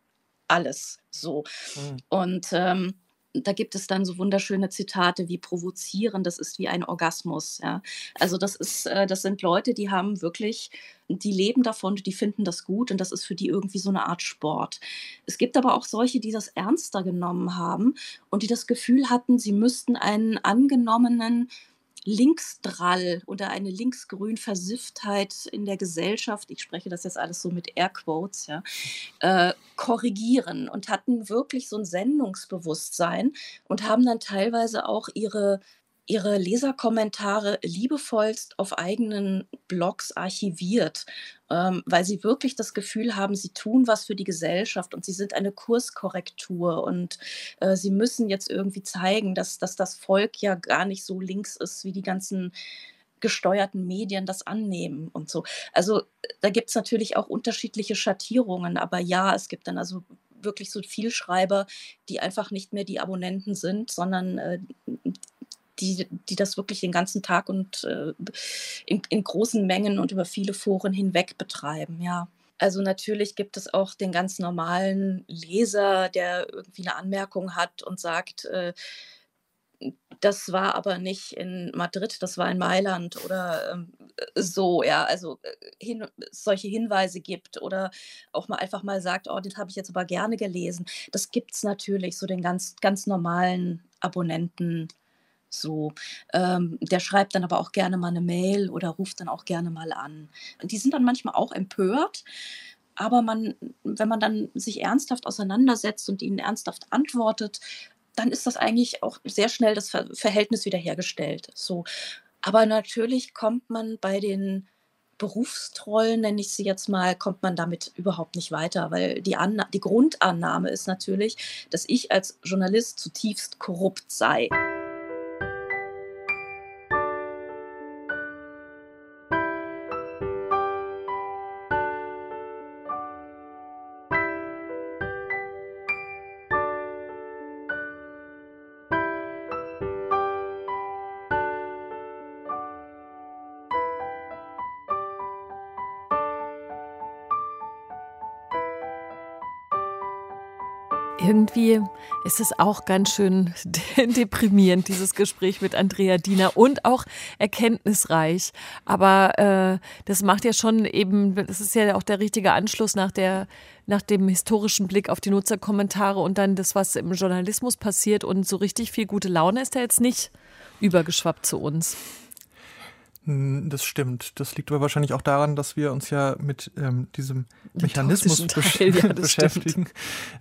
alles so. Mhm. Und ähm, da gibt es dann so wunderschöne Zitate wie provozieren, das ist wie ein Orgasmus. Ja. Also das ist, äh, das sind Leute, die haben wirklich, die leben davon, die finden das gut und das ist für die irgendwie so eine Art Sport. Es gibt aber auch solche, die das ernster genommen haben und die das Gefühl hatten, sie müssten einen angenommenen Linksdrall oder eine linksgrün Versifftheit in der Gesellschaft, ich spreche das jetzt alles so mit Airquotes, ja, äh, korrigieren und hatten wirklich so ein Sendungsbewusstsein und haben dann teilweise auch ihre ihre Leserkommentare liebevollst auf eigenen Blogs archiviert, ähm, weil sie wirklich das Gefühl haben, sie tun was für die Gesellschaft und sie sind eine Kurskorrektur und äh, sie müssen jetzt irgendwie zeigen, dass, dass das Volk ja gar nicht so links ist, wie die ganzen gesteuerten Medien das annehmen und so. Also da gibt es natürlich auch unterschiedliche Schattierungen, aber ja, es gibt dann also wirklich so viel Schreiber, die einfach nicht mehr die Abonnenten sind, sondern äh, die, die das wirklich den ganzen Tag und äh, in, in großen Mengen und über viele Foren hinweg betreiben, ja. Also natürlich gibt es auch den ganz normalen Leser, der irgendwie eine Anmerkung hat und sagt, äh, das war aber nicht in Madrid, das war in Mailand oder ähm, so, ja, also äh, hin, solche Hinweise gibt oder auch mal einfach mal sagt, oh, das habe ich jetzt aber gerne gelesen. Das gibt es natürlich, so den ganz, ganz normalen Abonnenten so, ähm, der schreibt dann aber auch gerne mal eine Mail oder ruft dann auch gerne mal an. Die sind dann manchmal auch empört, aber man, wenn man dann sich ernsthaft auseinandersetzt und ihnen ernsthaft antwortet, dann ist das eigentlich auch sehr schnell das Ver Verhältnis wiederhergestellt. So, aber natürlich kommt man bei den Berufstrollen, nenne ich sie jetzt mal, kommt man damit überhaupt nicht weiter, weil die, Anna die Grundannahme ist natürlich, dass ich als Journalist zutiefst korrupt sei. Irgendwie ist es auch ganz schön (laughs) deprimierend, dieses Gespräch mit Andrea Diener und auch erkenntnisreich. Aber äh, das macht ja schon eben, das ist ja auch der richtige Anschluss nach der nach dem historischen Blick auf die Nutzerkommentare und dann das, was im Journalismus passiert. Und so richtig viel gute Laune ist da jetzt nicht übergeschwappt zu uns. Das stimmt. Das liegt aber wahrscheinlich auch daran, dass wir uns ja mit ähm, diesem Mechanismus Teil, ja, (laughs) beschäftigen.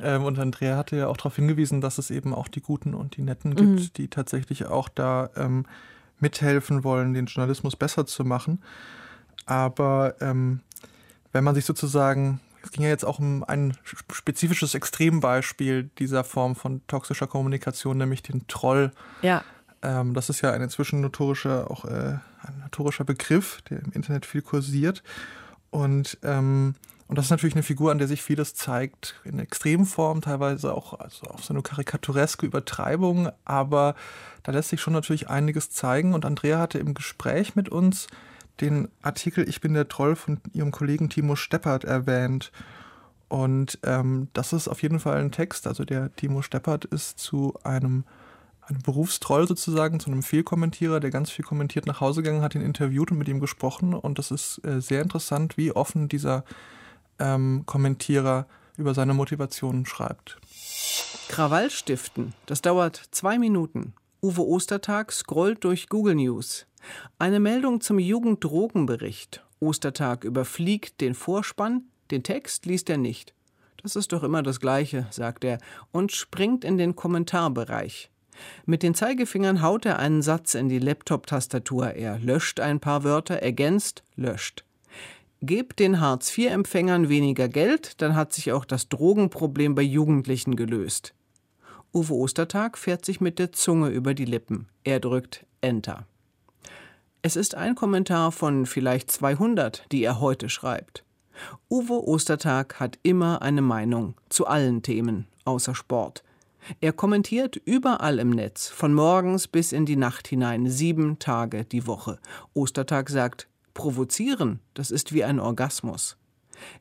Ähm, und Andrea hatte ja auch darauf hingewiesen, dass es eben auch die Guten und die Netten gibt, mhm. die tatsächlich auch da ähm, mithelfen wollen, den Journalismus besser zu machen. Aber ähm, wenn man sich sozusagen, es ging ja jetzt auch um ein spezifisches Extrembeispiel dieser Form von toxischer Kommunikation, nämlich den Troll. Ja ähm, das ist ja ein inzwischen notorischer, auch äh, ein notorischer Begriff, der im Internet viel kursiert. Und, ähm, und das ist natürlich eine Figur, an der sich vieles zeigt, in Extremform, teilweise auch also auf so eine karikatureske Übertreibung, aber da lässt sich schon natürlich einiges zeigen. Und Andrea hatte im Gespräch mit uns den Artikel Ich bin der Troll von ihrem Kollegen Timo Steppert erwähnt. Und ähm, das ist auf jeden Fall ein Text. Also der Timo Steppert ist zu einem, einem Berufstroll sozusagen, zu einem Fehlkommentierer, der ganz viel kommentiert, nach Hause gegangen, hat ihn interviewt und mit ihm gesprochen. Und das ist äh, sehr interessant, wie offen dieser ähm, Kommentierer über seine Motivationen schreibt. Krawall stiften, das dauert zwei Minuten. Uwe Ostertag scrollt durch Google News. Eine Meldung zum Jugenddrogenbericht. Ostertag überfliegt den Vorspann, den Text liest er nicht. Das ist doch immer das Gleiche, sagt er und springt in den Kommentarbereich. Mit den Zeigefingern haut er einen Satz in die Laptop-Tastatur. Er löscht ein paar Wörter, ergänzt, löscht. Gebt den Hartz-IV-Empfängern weniger Geld, dann hat sich auch das Drogenproblem bei Jugendlichen gelöst. Uwe Ostertag fährt sich mit der Zunge über die Lippen. Er drückt Enter. Es ist ein Kommentar von vielleicht 200, die er heute schreibt. Uwe Ostertag hat immer eine Meinung zu allen Themen, außer Sport. Er kommentiert überall im Netz, von morgens bis in die Nacht hinein, sieben Tage die Woche. Ostertag sagt, provozieren, das ist wie ein Orgasmus.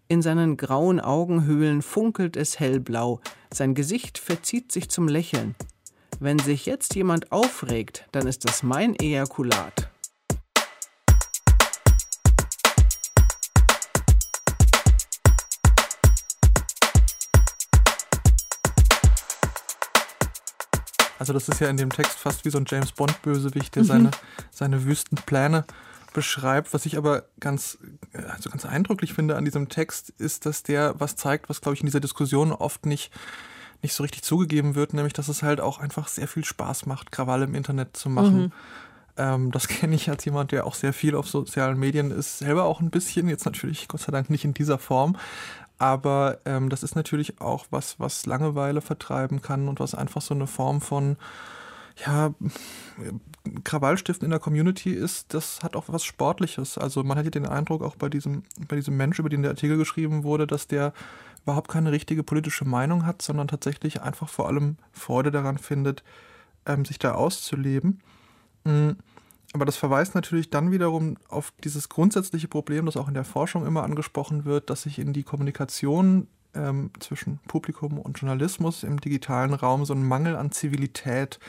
In seinen grauen Augenhöhlen funkelt es hellblau, sein Gesicht verzieht sich zum Lächeln. Wenn sich jetzt jemand aufregt, dann ist das mein Ejakulat. Also das ist ja in dem Text fast wie so ein James Bond-Bösewicht, der mhm. seine, seine wüsten Pläne beschreibt. Was ich aber ganz, also ganz eindrücklich finde an diesem Text, ist, dass der was zeigt, was, glaube ich, in dieser Diskussion oft nicht, nicht so richtig zugegeben wird, nämlich dass es halt auch einfach sehr viel Spaß macht, Krawall im Internet zu machen. Mhm. Ähm, das (laughs) kenne ich als jemand, der auch sehr viel auf sozialen Medien ist, selber auch ein bisschen, jetzt natürlich Gott sei Dank nicht in dieser Form, aber ähm, das ist natürlich auch was, was Langeweile vertreiben kann und was einfach so eine Form von ja, Krawallstiften in der Community ist, das hat auch was Sportliches. Also man hat den Eindruck, auch bei diesem, bei diesem Mensch, über den der Artikel geschrieben wurde, dass der überhaupt keine richtige politische Meinung hat, sondern tatsächlich einfach vor allem Freude daran findet, ähm, sich da auszuleben. Mhm. Aber das verweist natürlich dann wiederum auf dieses grundsätzliche Problem, das auch in der Forschung immer angesprochen wird, dass sich in die Kommunikation ähm, zwischen Publikum und Journalismus im digitalen Raum so ein Mangel an Zivilität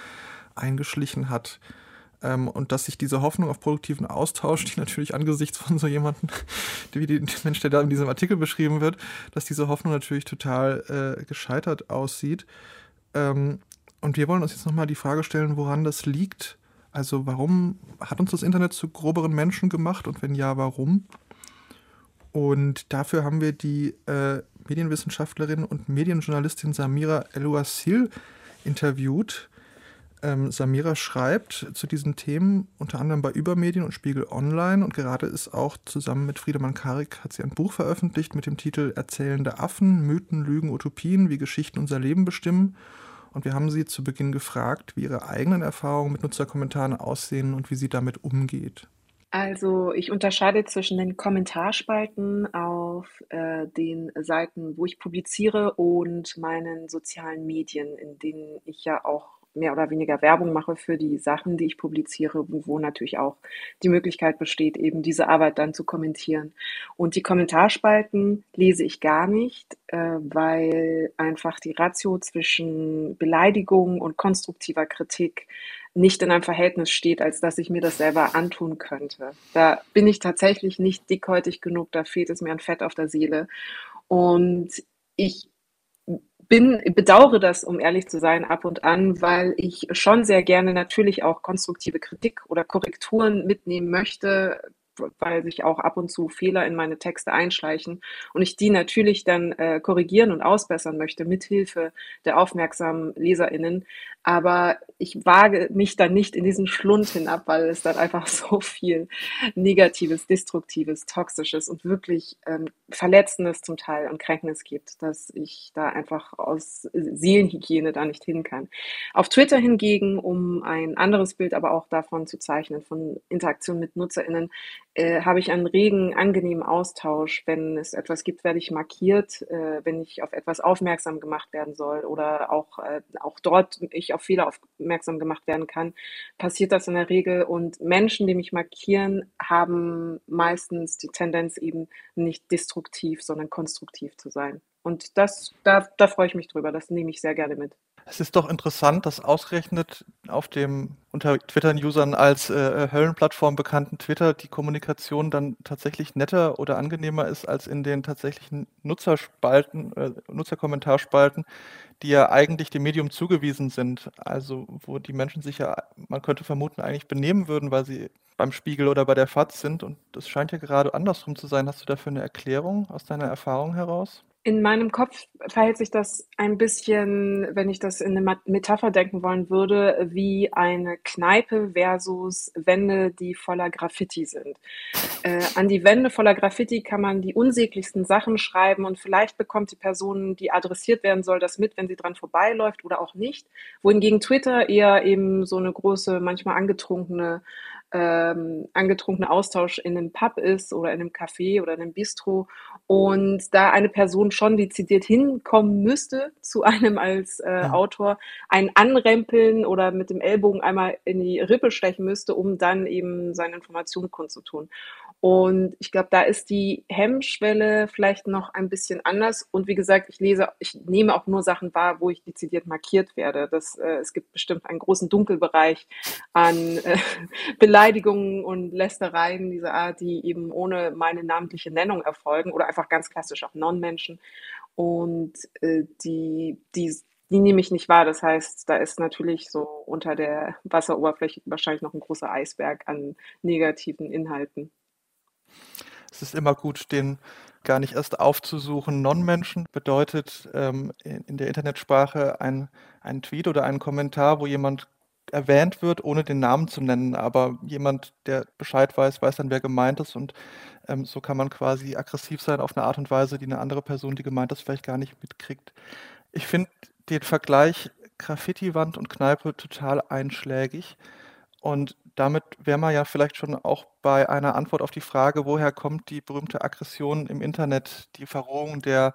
eingeschlichen hat. Ähm, und dass sich diese Hoffnung auf produktiven Austausch, die natürlich angesichts von so jemandem, (laughs) wie der Mensch, der da in diesem Artikel beschrieben wird, dass diese Hoffnung natürlich total äh, gescheitert aussieht. Ähm, und wir wollen uns jetzt nochmal die Frage stellen, woran das liegt, also warum hat uns das Internet zu groberen Menschen gemacht und wenn ja, warum? Und dafür haben wir die äh, Medienwissenschaftlerin und Medienjournalistin Samira Elouassil interviewt. Ähm, Samira schreibt zu diesen Themen unter anderem bei Übermedien und Spiegel Online und gerade ist auch zusammen mit Friedemann Karik hat sie ein Buch veröffentlicht mit dem Titel Erzählende Affen, Mythen, Lügen, Utopien, wie Geschichten unser Leben bestimmen und wir haben sie zu Beginn gefragt, wie ihre eigenen Erfahrungen mit Nutzerkommentaren aussehen und wie sie damit umgeht. Also ich unterscheide zwischen den Kommentarspalten auf äh, den Seiten, wo ich publiziere und meinen sozialen Medien, in denen ich ja auch mehr oder weniger Werbung mache für die Sachen, die ich publiziere, wo natürlich auch die Möglichkeit besteht, eben diese Arbeit dann zu kommentieren. Und die Kommentarspalten lese ich gar nicht, äh, weil einfach die Ratio zwischen Beleidigung und konstruktiver Kritik nicht in einem Verhältnis steht, als dass ich mir das selber antun könnte. Da bin ich tatsächlich nicht dickhäutig genug, da fehlt es mir an Fett auf der Seele. Und ich bin, bedauere das, um ehrlich zu sein, ab und an, weil ich schon sehr gerne natürlich auch konstruktive Kritik oder Korrekturen mitnehmen möchte, weil sich auch ab und zu Fehler in meine Texte einschleichen und ich die natürlich dann äh, korrigieren und ausbessern möchte, mithilfe der aufmerksamen LeserInnen. Aber ich wage mich dann nicht in diesen Schlund hinab, weil es dann einfach (laughs) so viel Negatives, Destruktives, Toxisches und wirklich ähm, Verletzendes zum Teil und Kränkendes gibt, dass ich da einfach aus Seelenhygiene da nicht hin kann. Auf Twitter hingegen, um ein anderes Bild aber auch davon zu zeichnen, von Interaktion mit NutzerInnen, äh, habe ich einen regen, angenehmen Austausch. Wenn es etwas gibt, werde ich markiert, äh, wenn ich auf etwas aufmerksam gemacht werden soll oder auch, äh, auch dort ich auf Fehler aufmerksam gemacht werden kann, passiert das in der Regel. Und Menschen, die mich markieren, haben meistens die Tendenz eben nicht destruktiv, sondern konstruktiv zu sein. Und das, da, da freue ich mich drüber. Das nehme ich sehr gerne mit. Es ist doch interessant, dass ausgerechnet auf dem unter Twitter-Usern als äh, Höllenplattform bekannten Twitter die Kommunikation dann tatsächlich netter oder angenehmer ist als in den tatsächlichen Nutzerspalten, äh, Nutzerkommentarspalten, die ja eigentlich dem Medium zugewiesen sind. Also wo die Menschen sich ja, man könnte vermuten, eigentlich benehmen würden, weil sie beim Spiegel oder bei der FAZ sind. Und das scheint ja gerade andersrum zu sein. Hast du dafür eine Erklärung aus deiner Erfahrung heraus? In meinem Kopf verhält sich das ein bisschen, wenn ich das in eine Metapher denken wollen würde, wie eine Kneipe versus Wände, die voller Graffiti sind. Äh, an die Wände voller Graffiti kann man die unsäglichsten Sachen schreiben und vielleicht bekommt die Person, die adressiert werden soll, das mit, wenn sie dran vorbeiläuft oder auch nicht. Wohingegen Twitter eher eben so eine große, manchmal angetrunkene ähm, angetrunkene Austausch in einem Pub ist oder in einem Café oder in einem Bistro und da eine Person schon dezidiert hinkommen müsste zu (laughs) einem als äh, Autor, einen anrempeln oder mit dem Ellbogen einmal in die Rippe stechen müsste, um dann eben seine Informationen kundzutun. Und ich glaube, da ist die Hemmschwelle vielleicht noch ein bisschen anders. Und wie gesagt, ich lese, ich nehme auch nur Sachen wahr, wo ich dezidiert markiert werde. Das, äh, es gibt bestimmt einen großen Dunkelbereich an äh, (laughs) Beleidigungen und Lästereien dieser Art, die eben ohne meine namentliche Nennung erfolgen oder einfach ganz klassisch auch Non-Menschen. Und äh, die, die, die nehme ich nicht wahr. Das heißt, da ist natürlich so unter der Wasseroberfläche wahrscheinlich noch ein großer Eisberg an negativen Inhalten. Es ist immer gut, den gar nicht erst aufzusuchen. Non-Menschen bedeutet ähm, in der Internetsprache ein, ein Tweet oder ein Kommentar, wo jemand erwähnt wird, ohne den Namen zu nennen, aber jemand, der Bescheid weiß, weiß dann, wer gemeint ist und ähm, so kann man quasi aggressiv sein auf eine Art und Weise, die eine andere Person, die gemeint ist, vielleicht gar nicht mitkriegt. Ich finde den Vergleich Graffiti-Wand und Kneipe total einschlägig und damit wäre man ja vielleicht schon auch bei einer Antwort auf die Frage, woher kommt die berühmte Aggression im Internet, die Verrohung der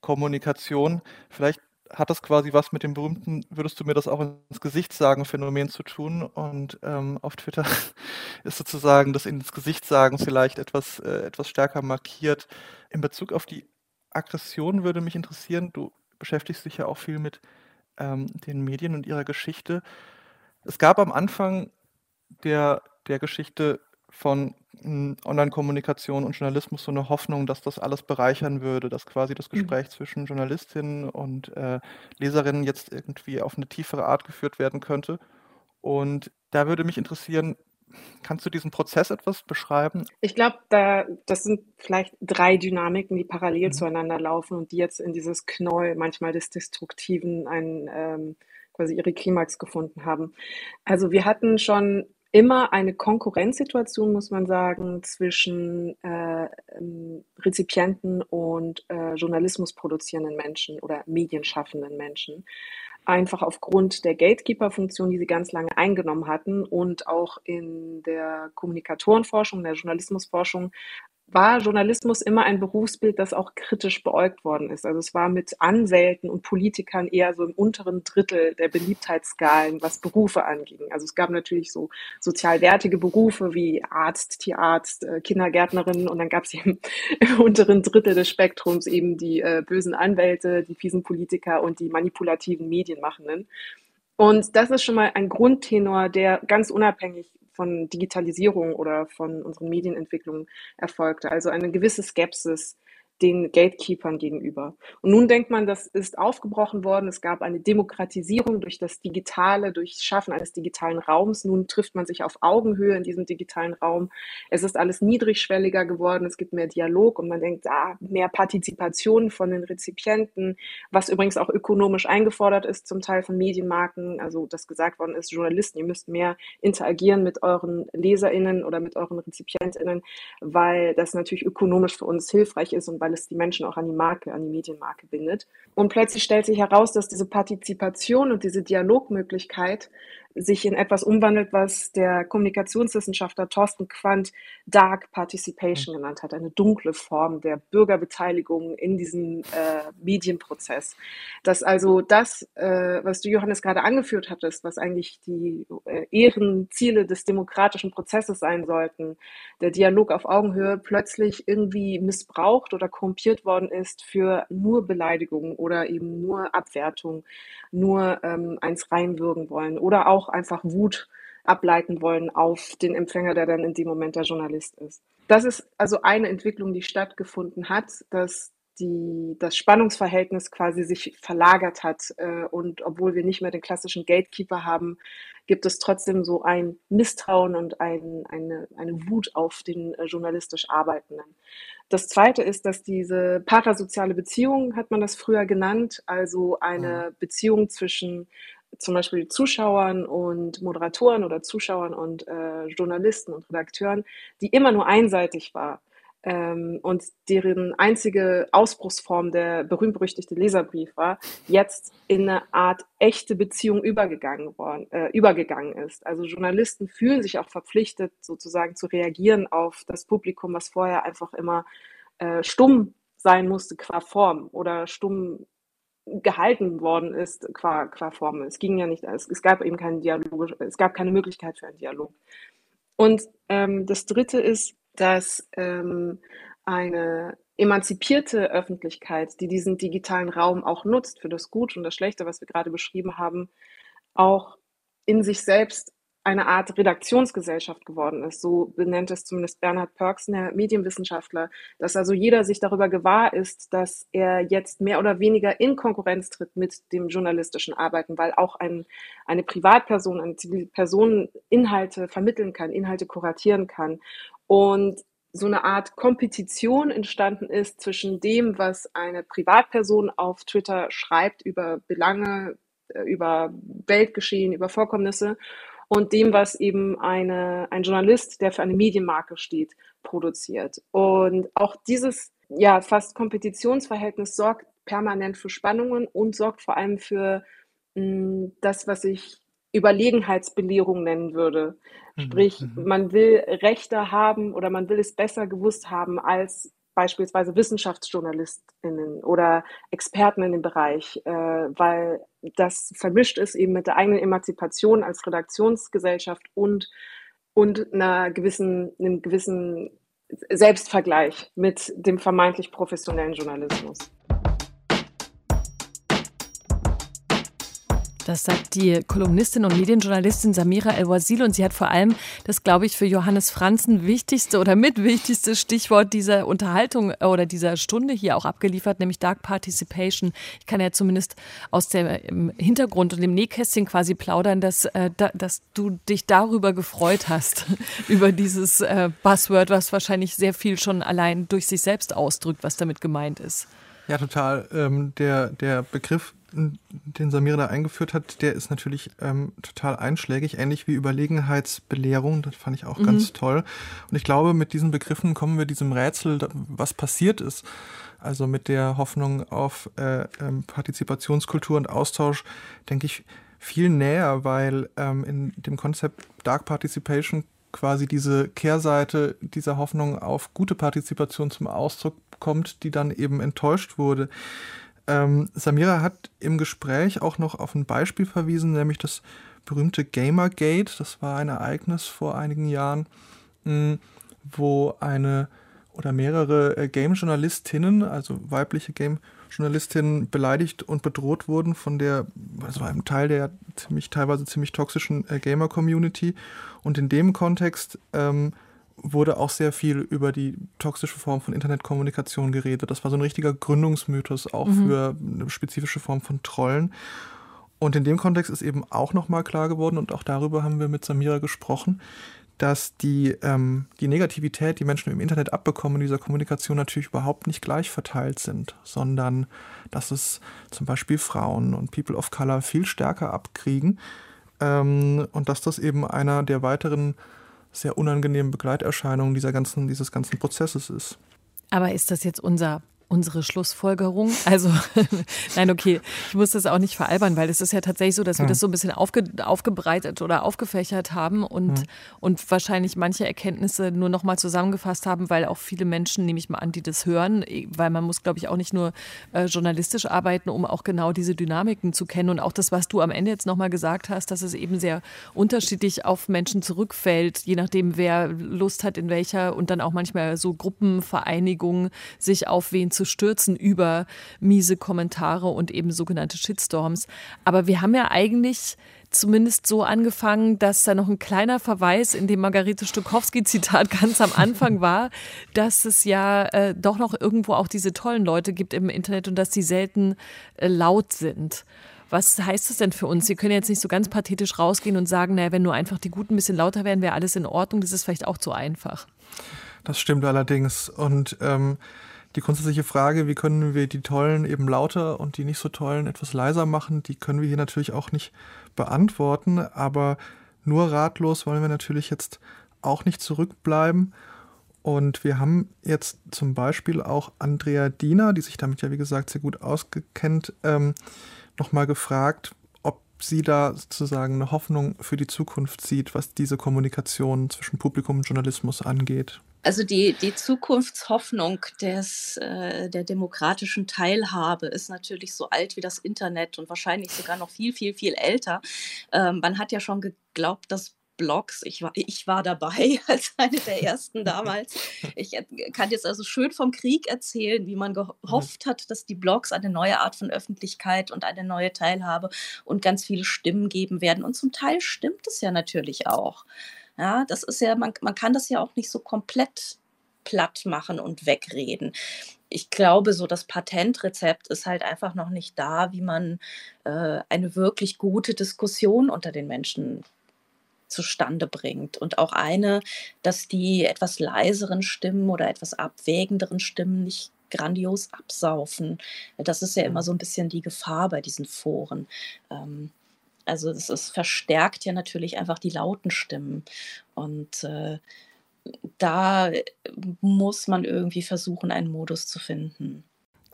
Kommunikation. Vielleicht hat das quasi was mit dem berühmten, würdest du mir das auch ins Gesicht sagen, Phänomen zu tun. Und ähm, auf Twitter (laughs) ist sozusagen das ins Gesicht sagen vielleicht etwas, äh, etwas stärker markiert. In Bezug auf die Aggression würde mich interessieren, du beschäftigst dich ja auch viel mit ähm, den Medien und ihrer Geschichte. Es gab am Anfang der, der Geschichte von hm, Online-Kommunikation und Journalismus so eine Hoffnung, dass das alles bereichern würde, dass quasi das mhm. Gespräch mhm. zwischen Journalistinnen und äh, Leserinnen jetzt irgendwie auf eine tiefere Art geführt werden könnte. Und da würde mich interessieren, kannst du diesen Prozess etwas beschreiben? Ich glaube, da, das sind vielleicht drei Dynamiken, die parallel mhm. zueinander laufen und die jetzt in dieses Knäuel manchmal des Destruktiven ein, ähm, quasi ihre Klimax gefunden haben. Also wir hatten schon immer eine Konkurrenzsituation, muss man sagen, zwischen äh, ähm, Rezipienten und äh, Journalismus produzierenden Menschen oder medienschaffenden Menschen. Einfach aufgrund der Gatekeeper-Funktion, die sie ganz lange eingenommen hatten und auch in der Kommunikatorenforschung, der Journalismusforschung war Journalismus immer ein Berufsbild, das auch kritisch beäugt worden ist. Also es war mit Anwälten und Politikern eher so im unteren Drittel der Beliebtheitsskalen, was Berufe anging. Also es gab natürlich so sozial wertige Berufe wie Arzt, Tierarzt, äh, Kindergärtnerin und dann gab es eben (laughs) im unteren Drittel des Spektrums eben die äh, bösen Anwälte, die fiesen Politiker und die manipulativen Medienmachenden. Und das ist schon mal ein Grundtenor, der ganz unabhängig von Digitalisierung oder von unseren Medienentwicklungen erfolgte. Also eine gewisse Skepsis den Gatekeepern gegenüber. Und nun denkt man, das ist aufgebrochen worden. Es gab eine Demokratisierung durch das Digitale, durch Schaffen eines digitalen Raums. Nun trifft man sich auf Augenhöhe in diesem digitalen Raum. Es ist alles niedrigschwelliger geworden. Es gibt mehr Dialog und man denkt, ah, mehr Partizipation von den Rezipienten, was übrigens auch ökonomisch eingefordert ist, zum Teil von Medienmarken. Also, dass gesagt worden ist, Journalisten, ihr müsst mehr interagieren mit euren LeserInnen oder mit euren RezipientInnen, weil das natürlich ökonomisch für uns hilfreich ist und weil es die Menschen auch an die Marke, an die Medienmarke bindet. Und plötzlich stellt sich heraus, dass diese Partizipation und diese Dialogmöglichkeit sich in etwas umwandelt, was der Kommunikationswissenschaftler Thorsten Quandt Dark Participation genannt hat, eine dunkle Form der Bürgerbeteiligung in diesem äh, Medienprozess. Dass also das, äh, was du Johannes gerade angeführt hattest, was eigentlich die äh, Ehrenziele des demokratischen Prozesses sein sollten, der Dialog auf Augenhöhe plötzlich irgendwie missbraucht oder korrumpiert worden ist für nur Beleidigung oder eben nur Abwertung, nur ähm, eins reinwürgen wollen oder auch einfach Wut ableiten wollen auf den Empfänger, der dann in dem Moment der Journalist ist. Das ist also eine Entwicklung, die stattgefunden hat, dass die, das Spannungsverhältnis quasi sich verlagert hat. Äh, und obwohl wir nicht mehr den klassischen Gatekeeper haben, gibt es trotzdem so ein Misstrauen und ein, eine, eine Wut auf den äh, journalistisch Arbeitenden. Das Zweite ist, dass diese parasoziale Beziehung, hat man das früher genannt, also eine mhm. Beziehung zwischen zum Beispiel Zuschauern und Moderatoren oder Zuschauern und äh, Journalisten und Redakteuren, die immer nur einseitig war ähm, und deren einzige Ausbruchsform der berühmt-berüchtigte Leserbrief war, jetzt in eine Art echte Beziehung übergegangen, worden, äh, übergegangen ist. Also Journalisten fühlen sich auch verpflichtet, sozusagen zu reagieren auf das Publikum, was vorher einfach immer äh, stumm sein musste qua Form oder stumm gehalten worden ist qua, qua Form. Es ging ja nicht, es, es gab eben keinen Dialog, es gab keine Möglichkeit für einen Dialog. Und ähm, das Dritte ist, dass ähm, eine emanzipierte Öffentlichkeit, die diesen digitalen Raum auch nutzt für das Gute und das Schlechte, was wir gerade beschrieben haben, auch in sich selbst eine Art Redaktionsgesellschaft geworden ist. So benennt es zumindest Bernhard Pörksen, der Medienwissenschaftler, dass also jeder sich darüber gewahr ist, dass er jetzt mehr oder weniger in Konkurrenz tritt mit dem journalistischen Arbeiten, weil auch ein, eine Privatperson, eine Zivilperson Inhalte vermitteln kann, Inhalte kuratieren kann. Und so eine Art Kompetition entstanden ist zwischen dem, was eine Privatperson auf Twitter schreibt über Belange, äh, über Weltgeschehen, über Vorkommnisse und dem, was eben eine, ein Journalist, der für eine Medienmarke steht, produziert. Und auch dieses ja fast Kompetitionsverhältnis sorgt permanent für Spannungen und sorgt vor allem für mh, hm, das, was ich Überlegenheitsbelehrung nennen würde. Mhm, Sprich, mhm. man will Rechte haben oder man will es besser gewusst haben als beispielsweise Wissenschaftsjournalistinnen oder Experten in dem Bereich, äh, weil das vermischt ist eben mit der eigenen Emanzipation als Redaktionsgesellschaft und, und einer gewissen, einem gewissen Selbstvergleich mit dem vermeintlich professionellen Journalismus. Das sagt die Kolumnistin und Medienjournalistin Samira El-Wazil und sie hat vor allem das, glaube ich, für Johannes Franzen wichtigste oder mitwichtigste Stichwort dieser Unterhaltung äh, oder dieser Stunde hier auch abgeliefert, nämlich Dark Participation. Ich kann ja zumindest aus dem Hintergrund und dem Nähkästchen quasi plaudern, dass, äh, dass du dich darüber gefreut hast, (laughs) über dieses äh, Buzzword, was wahrscheinlich sehr viel schon allein durch sich selbst ausdrückt, was damit gemeint ist. Ja, total. Ähm, der, der Begriff den Samira da eingeführt hat, der ist natürlich ähm, total einschlägig, ähnlich wie Überlegenheitsbelehrung. Das fand ich auch mhm. ganz toll. Und ich glaube, mit diesen Begriffen kommen wir diesem Rätsel, was passiert ist, also mit der Hoffnung auf äh, ähm, Partizipationskultur und Austausch, denke ich, viel näher, weil ähm, in dem Konzept Dark Participation quasi diese Kehrseite dieser Hoffnung auf gute Partizipation zum Ausdruck kommt, die dann eben enttäuscht wurde. Ähm, Samira hat im Gespräch auch noch auf ein Beispiel verwiesen, nämlich das berühmte Gamergate. Das war ein Ereignis vor einigen Jahren, mh, hm, wo eine oder mehrere äh, Game-Journalistinnen, also weibliche Game-Journalistinnen, beleidigt und bedroht wurden von der, also einem Teil der ziemlich, teilweise ziemlich toxischen äh, Gamer-Community. Und in dem Kontext ähm, wurde auch sehr viel über die toxische Form von Internetkommunikation geredet. Das war so ein richtiger Gründungsmythos auch mhm. für eine spezifische Form von Trollen. Und in dem Kontext ist eben auch nochmal klar geworden, und auch darüber haben wir mit Samira gesprochen, dass die, ähm, die Negativität, die Menschen im Internet abbekommen, in dieser Kommunikation natürlich überhaupt nicht gleich verteilt sind, sondern dass es zum Beispiel Frauen und People of Color viel stärker abkriegen ähm, und dass das eben einer der weiteren sehr unangenehmen Begleiterscheinungen dieser ganzen, dieses ganzen Prozesses ist. Aber ist das jetzt unser unsere Schlussfolgerung. Also, (laughs) nein, okay, ich muss das auch nicht veralbern, weil es ist ja tatsächlich so, dass wir das so ein bisschen aufge, aufgebreitet oder aufgefächert haben und, hm. und wahrscheinlich manche Erkenntnisse nur nochmal zusammengefasst haben, weil auch viele Menschen, nehme ich mal an, die das hören, weil man muss, glaube ich, auch nicht nur äh, journalistisch arbeiten, um auch genau diese Dynamiken zu kennen und auch das, was du am Ende jetzt nochmal gesagt hast, dass es eben sehr unterschiedlich auf Menschen zurückfällt, je nachdem, wer Lust hat, in welcher und dann auch manchmal so Gruppenvereinigungen sich auf wen zu zu stürzen über miese Kommentare und eben sogenannte Shitstorms. Aber wir haben ja eigentlich zumindest so angefangen, dass da noch ein kleiner Verweis in dem Margarete Stokowski-Zitat ganz am Anfang (laughs) war, dass es ja äh, doch noch irgendwo auch diese tollen Leute gibt im Internet und dass sie selten äh, laut sind. Was heißt das denn für uns? Sie können jetzt nicht so ganz pathetisch rausgehen und sagen, naja, wenn nur einfach die Guten ein bisschen lauter wären, wäre alles in Ordnung. Das ist vielleicht auch zu einfach. Das stimmt allerdings. Und ähm, die grundsätzliche Frage, wie können wir die Tollen eben lauter und die nicht so Tollen etwas leiser machen, die können wir hier natürlich auch nicht beantworten, aber nur ratlos wollen wir natürlich jetzt auch nicht zurückbleiben. Und wir haben jetzt zum Beispiel auch Andrea Diener, die sich damit ja wie gesagt sehr gut ausgekennt, ähm, nochmal gefragt, ob sie da sozusagen eine Hoffnung für die Zukunft sieht, was diese Kommunikation zwischen Publikum und Journalismus angeht. Also die, die Zukunftshoffnung des, äh, der demokratischen Teilhabe ist natürlich so alt wie das Internet und wahrscheinlich sogar noch viel, viel, viel älter. Ähm, man hat ja schon geglaubt, dass Blogs. Ich war, ich war dabei (laughs) als eine der ersten damals. Ich kann jetzt also schön vom Krieg erzählen, wie man gehofft hat, dass die Blogs eine neue Art von Öffentlichkeit und eine neue Teilhabe und ganz viele Stimmen geben werden. Und zum Teil stimmt es ja natürlich auch. Ja, das ist ja, man, man kann das ja auch nicht so komplett platt machen und wegreden. Ich glaube, so das Patentrezept ist halt einfach noch nicht da, wie man äh, eine wirklich gute Diskussion unter den Menschen zustande bringt. Und auch eine, dass die etwas leiseren Stimmen oder etwas abwägenderen Stimmen nicht grandios absaufen. Das ist ja immer so ein bisschen die Gefahr bei diesen Foren. Ähm, also es, es verstärkt ja natürlich einfach die lauten Stimmen. Und äh, da muss man irgendwie versuchen, einen Modus zu finden.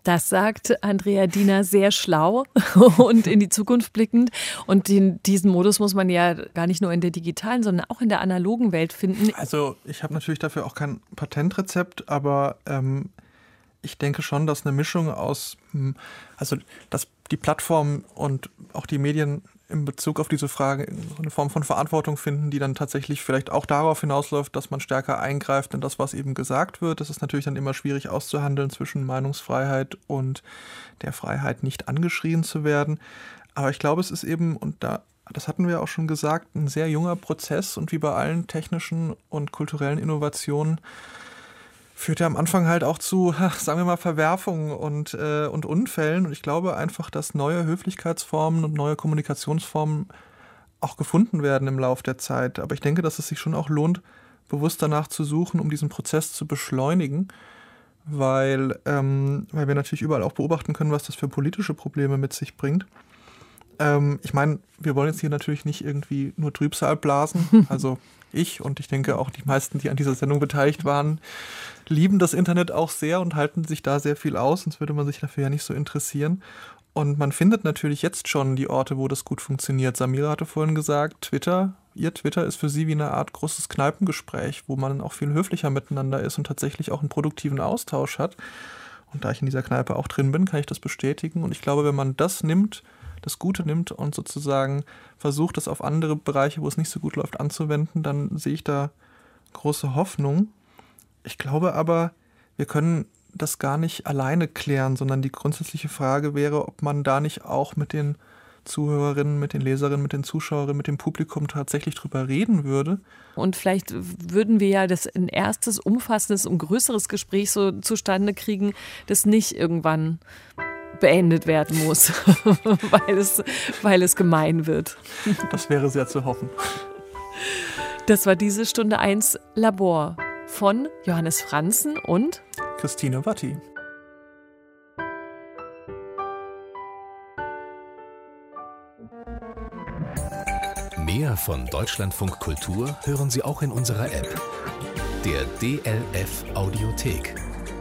Das sagt Andrea Diener sehr schlau (laughs) und in die Zukunft blickend. Und den, diesen Modus muss man ja gar nicht nur in der digitalen, sondern auch in der analogen Welt finden. Also ich habe natürlich dafür auch kein Patentrezept, aber ähm, ich denke schon, dass eine Mischung aus, hm, also dass die Plattformen und auch die Medien in Bezug auf diese Frage eine Form von Verantwortung finden, die dann tatsächlich vielleicht auch darauf hinausläuft, dass man stärker eingreift in das, was eben gesagt wird. Das ist natürlich dann immer schwierig auszuhandeln zwischen Meinungsfreiheit und der Freiheit, nicht angeschrien zu werden. Aber ich glaube, es ist eben, und da, das hatten wir auch schon gesagt, ein sehr junger Prozess und wie bei allen technischen und kulturellen Innovationen führt ja am Anfang halt auch zu, (laughs) sagen wir mal, Verwerfungen und, äh, und Unfällen. Und ich glaube einfach, dass neue Höflichkeitsformen und neue Kommunikationsformen auch gefunden werden im Laufe der Zeit. Aber ich denke, dass es sich schon auch lohnt, bewusst danach zu suchen, um diesen Prozess zu beschleunigen, weil, ähm, weil wir natürlich überall auch beobachten können, was das für politische Probleme mit sich bringt. Ähm, ich meine, wir wollen jetzt hier natürlich nicht irgendwie nur Trübsal blasen. (laughs) Also ich und ich denke auch die meisten, die an dieser Sendung beteiligt waren, lieben das Internet auch sehr und halten sich da sehr viel aus, sonst würde man sich dafür ja nicht so interessieren. Und man findet natürlich jetzt schon die Orte, wo das gut funktioniert. Samira hatte vorhin gesagt, Twitter, ihr Twitter ist für sie wie eine Art großes Kneipengespräch, wo man auch viel höflicher miteinander ist und tatsächlich auch einen produktiven Austausch hat. Und da ich in dieser Kneipe auch drin bin, kann ich das bestätigen. Und ich glaube, wenn man das nimmt, das Gute nimmt und sozusagen versucht, das auf andere Bereiche, wo es nicht so gut läuft, anzuwenden, dann sehe ich da große Hoffnung. Ich glaube aber, wir können das gar nicht alleine klären, sondern die grundsätzliche Frage wäre, ob man da nicht auch mit den Zuhörerinnen, mit den Leserinnen, mit den Zuschauerinnen, mit dem Publikum tatsächlich drüber reden würde. Und vielleicht würden wir ja das ein erstes, umfassendes und größeres Gespräch so zustande kriegen, das nicht irgendwann beendet werden muss, (laughs) weil, es, weil es gemein wird. Das wäre sehr zu hoffen. Das war diese Stunde 1 Labor von Johannes Franzen und Christine Watti. Mehr von Deutschlandfunk Kultur hören Sie auch in unserer App, der DLF Audiothek.